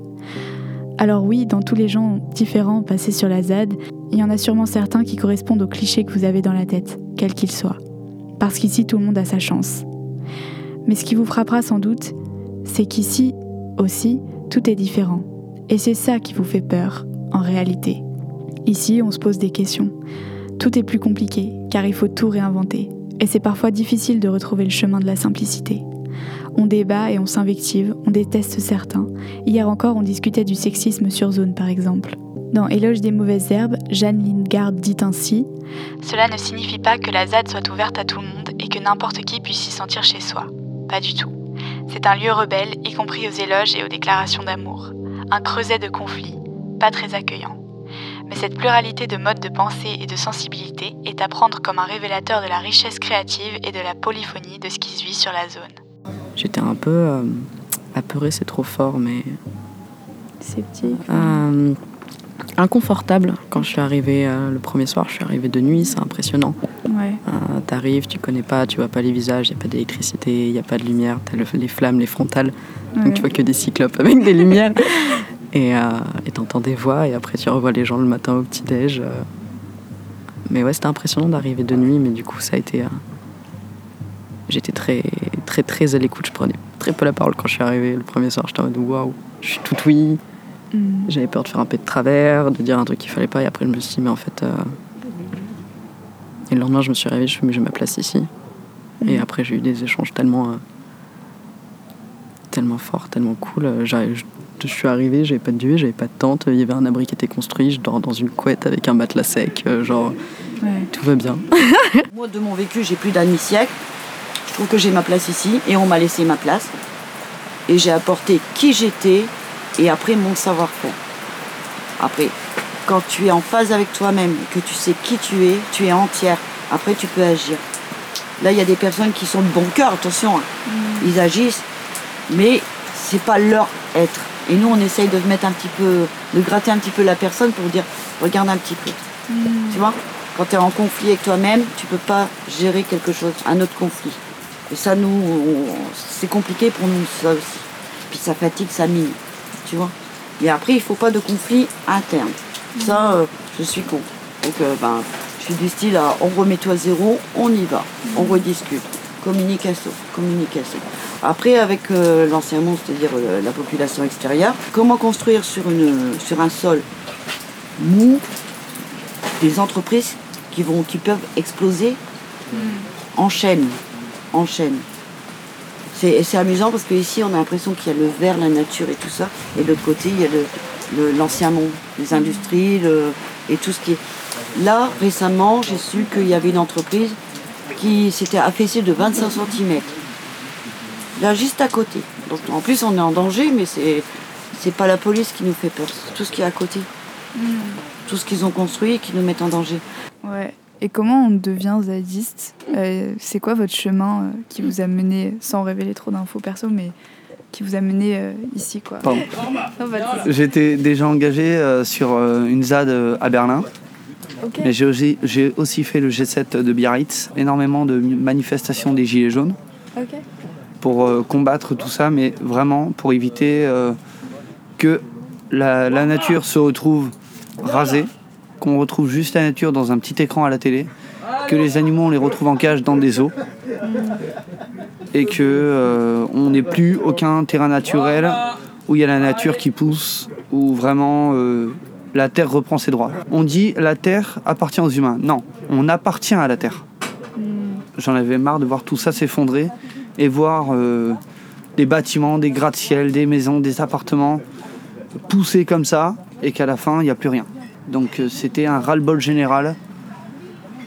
Alors oui, dans tous les gens différents passés sur la ZAD, il y en a sûrement certains qui correspondent aux clichés que vous avez dans la tête, quels qu'ils soient. Parce qu'ici, tout le monde a sa chance. Mais ce qui vous frappera sans doute, c'est qu'ici aussi, tout est différent. Et c'est ça qui vous fait peur, en réalité. Ici, on se pose des questions. Tout est plus compliqué, car il faut tout réinventer. Et c'est parfois difficile de retrouver le chemin de la simplicité. On débat et on s'invective, on déteste certains. Hier encore, on discutait du sexisme sur zone, par exemple. Dans Éloge des mauvaises herbes, Jeanne Lingard dit ainsi Cela ne signifie pas que la ZAD soit ouverte à tout le monde et que n'importe qui puisse s'y sentir chez soi. Pas du tout. C'est un lieu rebelle, y compris aux éloges et aux déclarations d'amour. Un creuset de conflits, pas très accueillant. Mais cette pluralité de modes de pensée et de sensibilité est à prendre comme un révélateur de la richesse créative et de la polyphonie de ce qui se vit sur la zone. J'étais un peu euh, apeurée, c'est trop fort, mais. Sceptique. Euh, inconfortable quand je suis arrivée euh, le premier soir. Je suis arrivée de nuit, c'est impressionnant. Ouais. Euh, T'arrives, tu connais pas, tu vois pas les visages, il n'y a pas d'électricité, il n'y a pas de lumière, t'as le- les flammes, les frontales. Ouais. Donc tu vois que des cyclopes avec des lumières. et euh, et t'entends des voix, et après tu revois les gens le matin au petit-déj. euh. Mais ouais, c'était impressionnant d'arriver de nuit, mais du coup, ça a été. euh, J'étais très, très, très à l'écoute. Je prenais très peu la parole quand je suis arrivée le premier soir. J'étais en mode waouh, je suis toute oui. Mm. J'avais peur de faire un peu de travers, de dire un truc qu'il fallait pas, et après je me suis dit, mais en fait. euh, Et le lendemain, je me suis réveillée, je me suis dit, mais ma place ici. Et Mm. après, j'ai eu des échanges tellement. euh, tellement forts, tellement cool. J'arrive- Je, suis arrivée, j'avais pas de duvet, j'avais pas de tente, il y avait un abri qui était construit, je dors dans une couette avec un matelas sec, euh, genre. Tout va bien. Moi, de mon vécu, j'ai plus d'un demi-siècle. Je trouve que j'ai ma place ici et on m'a laissé ma place. Et j'ai apporté qui j'étais et après mon savoir-faire. Après, quand tu es en phase avec toi-même, que tu sais qui tu es, tu es entière. Après, tu peux agir. Là, il y a des personnes qui sont de bon cœur, attention. hein. Ils agissent, mais c'est pas leur être. Et nous, on essaye de mettre un petit peu, de gratter un petit peu la personne pour dire, regarde un petit peu. Tu vois? Quand tu es en conflit avec toi-même, tu peux pas gérer quelque chose, un autre conflit. Et ça, nous, c'est compliqué pour nous, ça aussi. Puis ça fatigue, ça mine. Tu vois? Et après, il faut pas de conflit interne. Ça, euh, je suis con. Donc, euh, ben, je suis du style à on remet tout à zéro, on y va, on rediscute. Communication, communication. Après, avec euh, l'ancien monde, c'est-à-dire euh, la population extérieure, comment construire sur, une, sur un sol mou des entreprises qui, vont, qui peuvent exploser en chaîne. En chaîne? C'est c'est amusant parce qu'ici, on a l'impression qu'il y a le verre, la nature et tout ça. Et de l'autre côté, il y a le- le- l'ancien monde, les industries le- et tout ce qui est. Là, récemment, j'ai su qu'il y avait une entreprise qui s'était affaissée de 25 cm. Là, juste à côté. Donc, en plus, on est en danger, mais c'est c'est pas la police qui nous fait peur, c'est tout ce qui est à côté. Tout ce qu'ils ont construit et qui nous met en danger. Ouais. Et comment on devient zadiste Euh, C'est quoi votre chemin euh, qui vous a mené, sans révéler trop d'infos perso, mais qui vous a mené euh, ici quoi. J'étais déjà engagé euh, sur euh, une ZAD euh, à Berlin. Ok. Mais j'ai aussi, j'ai aussi fait le G7 de Biarritz, énormément de manifestations des Gilets jaunes Ok. Pour euh, combattre tout ça, mais vraiment pour éviter euh, que la, la nature se retrouve rasée, qu'on retrouve juste la nature dans un petit écran à la télé, que les animaux on les retrouve en cage dans des eaux et que euh, on n'ait plus aucun terrain naturel où il y a la nature qui pousse, où vraiment euh, la terre reprend ses droits. On dit la terre appartient aux humains. Non, on appartient à la terre. J'en avais marre de voir tout ça s'effondrer et voir euh, des bâtiments, des gratte-ciel, des maisons, des appartements pousser comme ça et qu'à la fin il n'y a plus rien. Donc euh, c'était un ras-le-bol général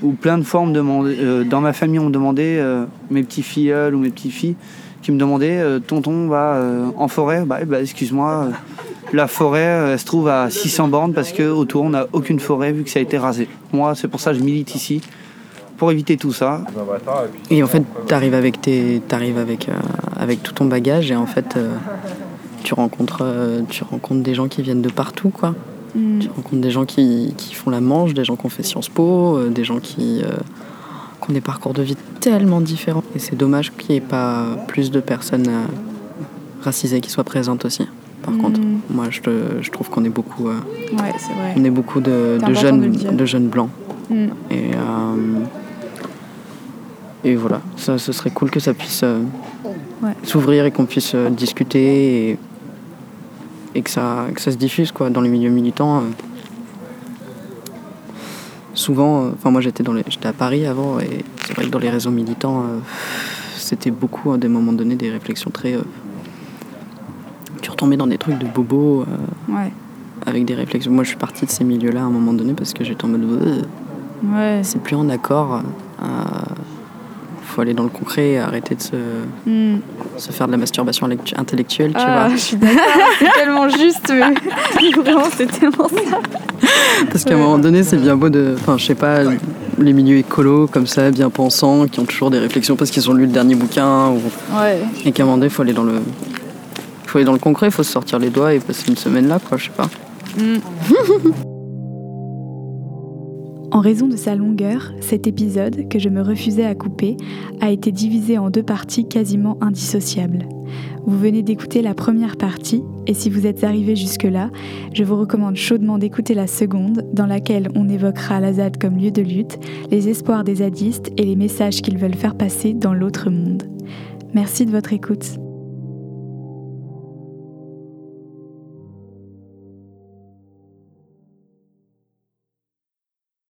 où plein de fois euh, dans ma famille on me demandait, mes petits filleuls ou mes petites filles qui me demandaient tonton va en forêt, bah, bah, excuse-moi, euh, la forêt elle se trouve à 600 bornes parce que autour on n'a aucune forêt vu que ça a été rasé. Moi c'est pour ça que je milite ici pour éviter tout ça. Et en fait, t'arrives avec, tes, t'arrives avec, euh, avec tout ton bagage et en fait, euh, tu, rencontres, euh, tu rencontres des gens qui viennent de partout, quoi. Mm. Tu rencontres des gens qui, qui font la manche, des gens qui ont fait Sciences Po, euh, des gens qui, euh, qui ont des parcours de vie tellement différents. Et c'est dommage qu'il n'y ait pas plus de personnes euh, racisées qui soient présentes aussi. Par Mm. contre, moi, je, te- je trouve qu'on est beaucoup, euh, Ouais, c'est vrai. on est beaucoup de, jeunes, de jeunes blancs. Mm. Et, euh, et voilà, ça, ce serait cool que ça puisse euh, s'ouvrir et qu'on puisse euh, discuter et, et que, ça, que ça se diffuse quoi, dans les milieux militants. euh. Souvent, enfin moi j'étais dans les- j'étais à Paris avant et c'est vrai que dans les réseaux militants, c'était beaucoup à des moments donnés des réflexions très. tu retombais dans des trucs de bobo euh, Ouais. avec des réflexions. Moi je suis partie de ces milieux-là à un moment donné parce que j'étais en mode. Euh, Ouais. c'est plus en accord. Faut aller dans le concret et arrêter de se, Hmm. se faire de la masturbation lectu- intellectuelle, tu Ah, vois. je suis d'accord, c'est tellement juste, mais vraiment, c'est tellement ça. Parce qu'à un moment donné, c'est bien beau de. Enfin, je sais pas, les milieux écolos, comme ça, bien pensants, qui ont toujours des réflexions parce qu'ils ont lu le dernier bouquin. Ou... Ouais. Et qu'à un moment donné, il faut aller dans le. faut aller dans le concret, il faut se sortir les doigts et passer une semaine là, quoi, je sais pas. Hmm. En raison de sa longueur, cet épisode, que je me refusais à couper, a été divisé en deux parties quasiment indissociables. Vous venez d'écouter la première partie, et si vous êtes arrivé jusque-là, je vous recommande chaudement d'écouter la seconde, dans laquelle on évoquera la ZAD comme lieu de lutte, les espoirs des zadistes et les messages qu'ils veulent faire passer dans l'autre monde. Merci de votre écoute.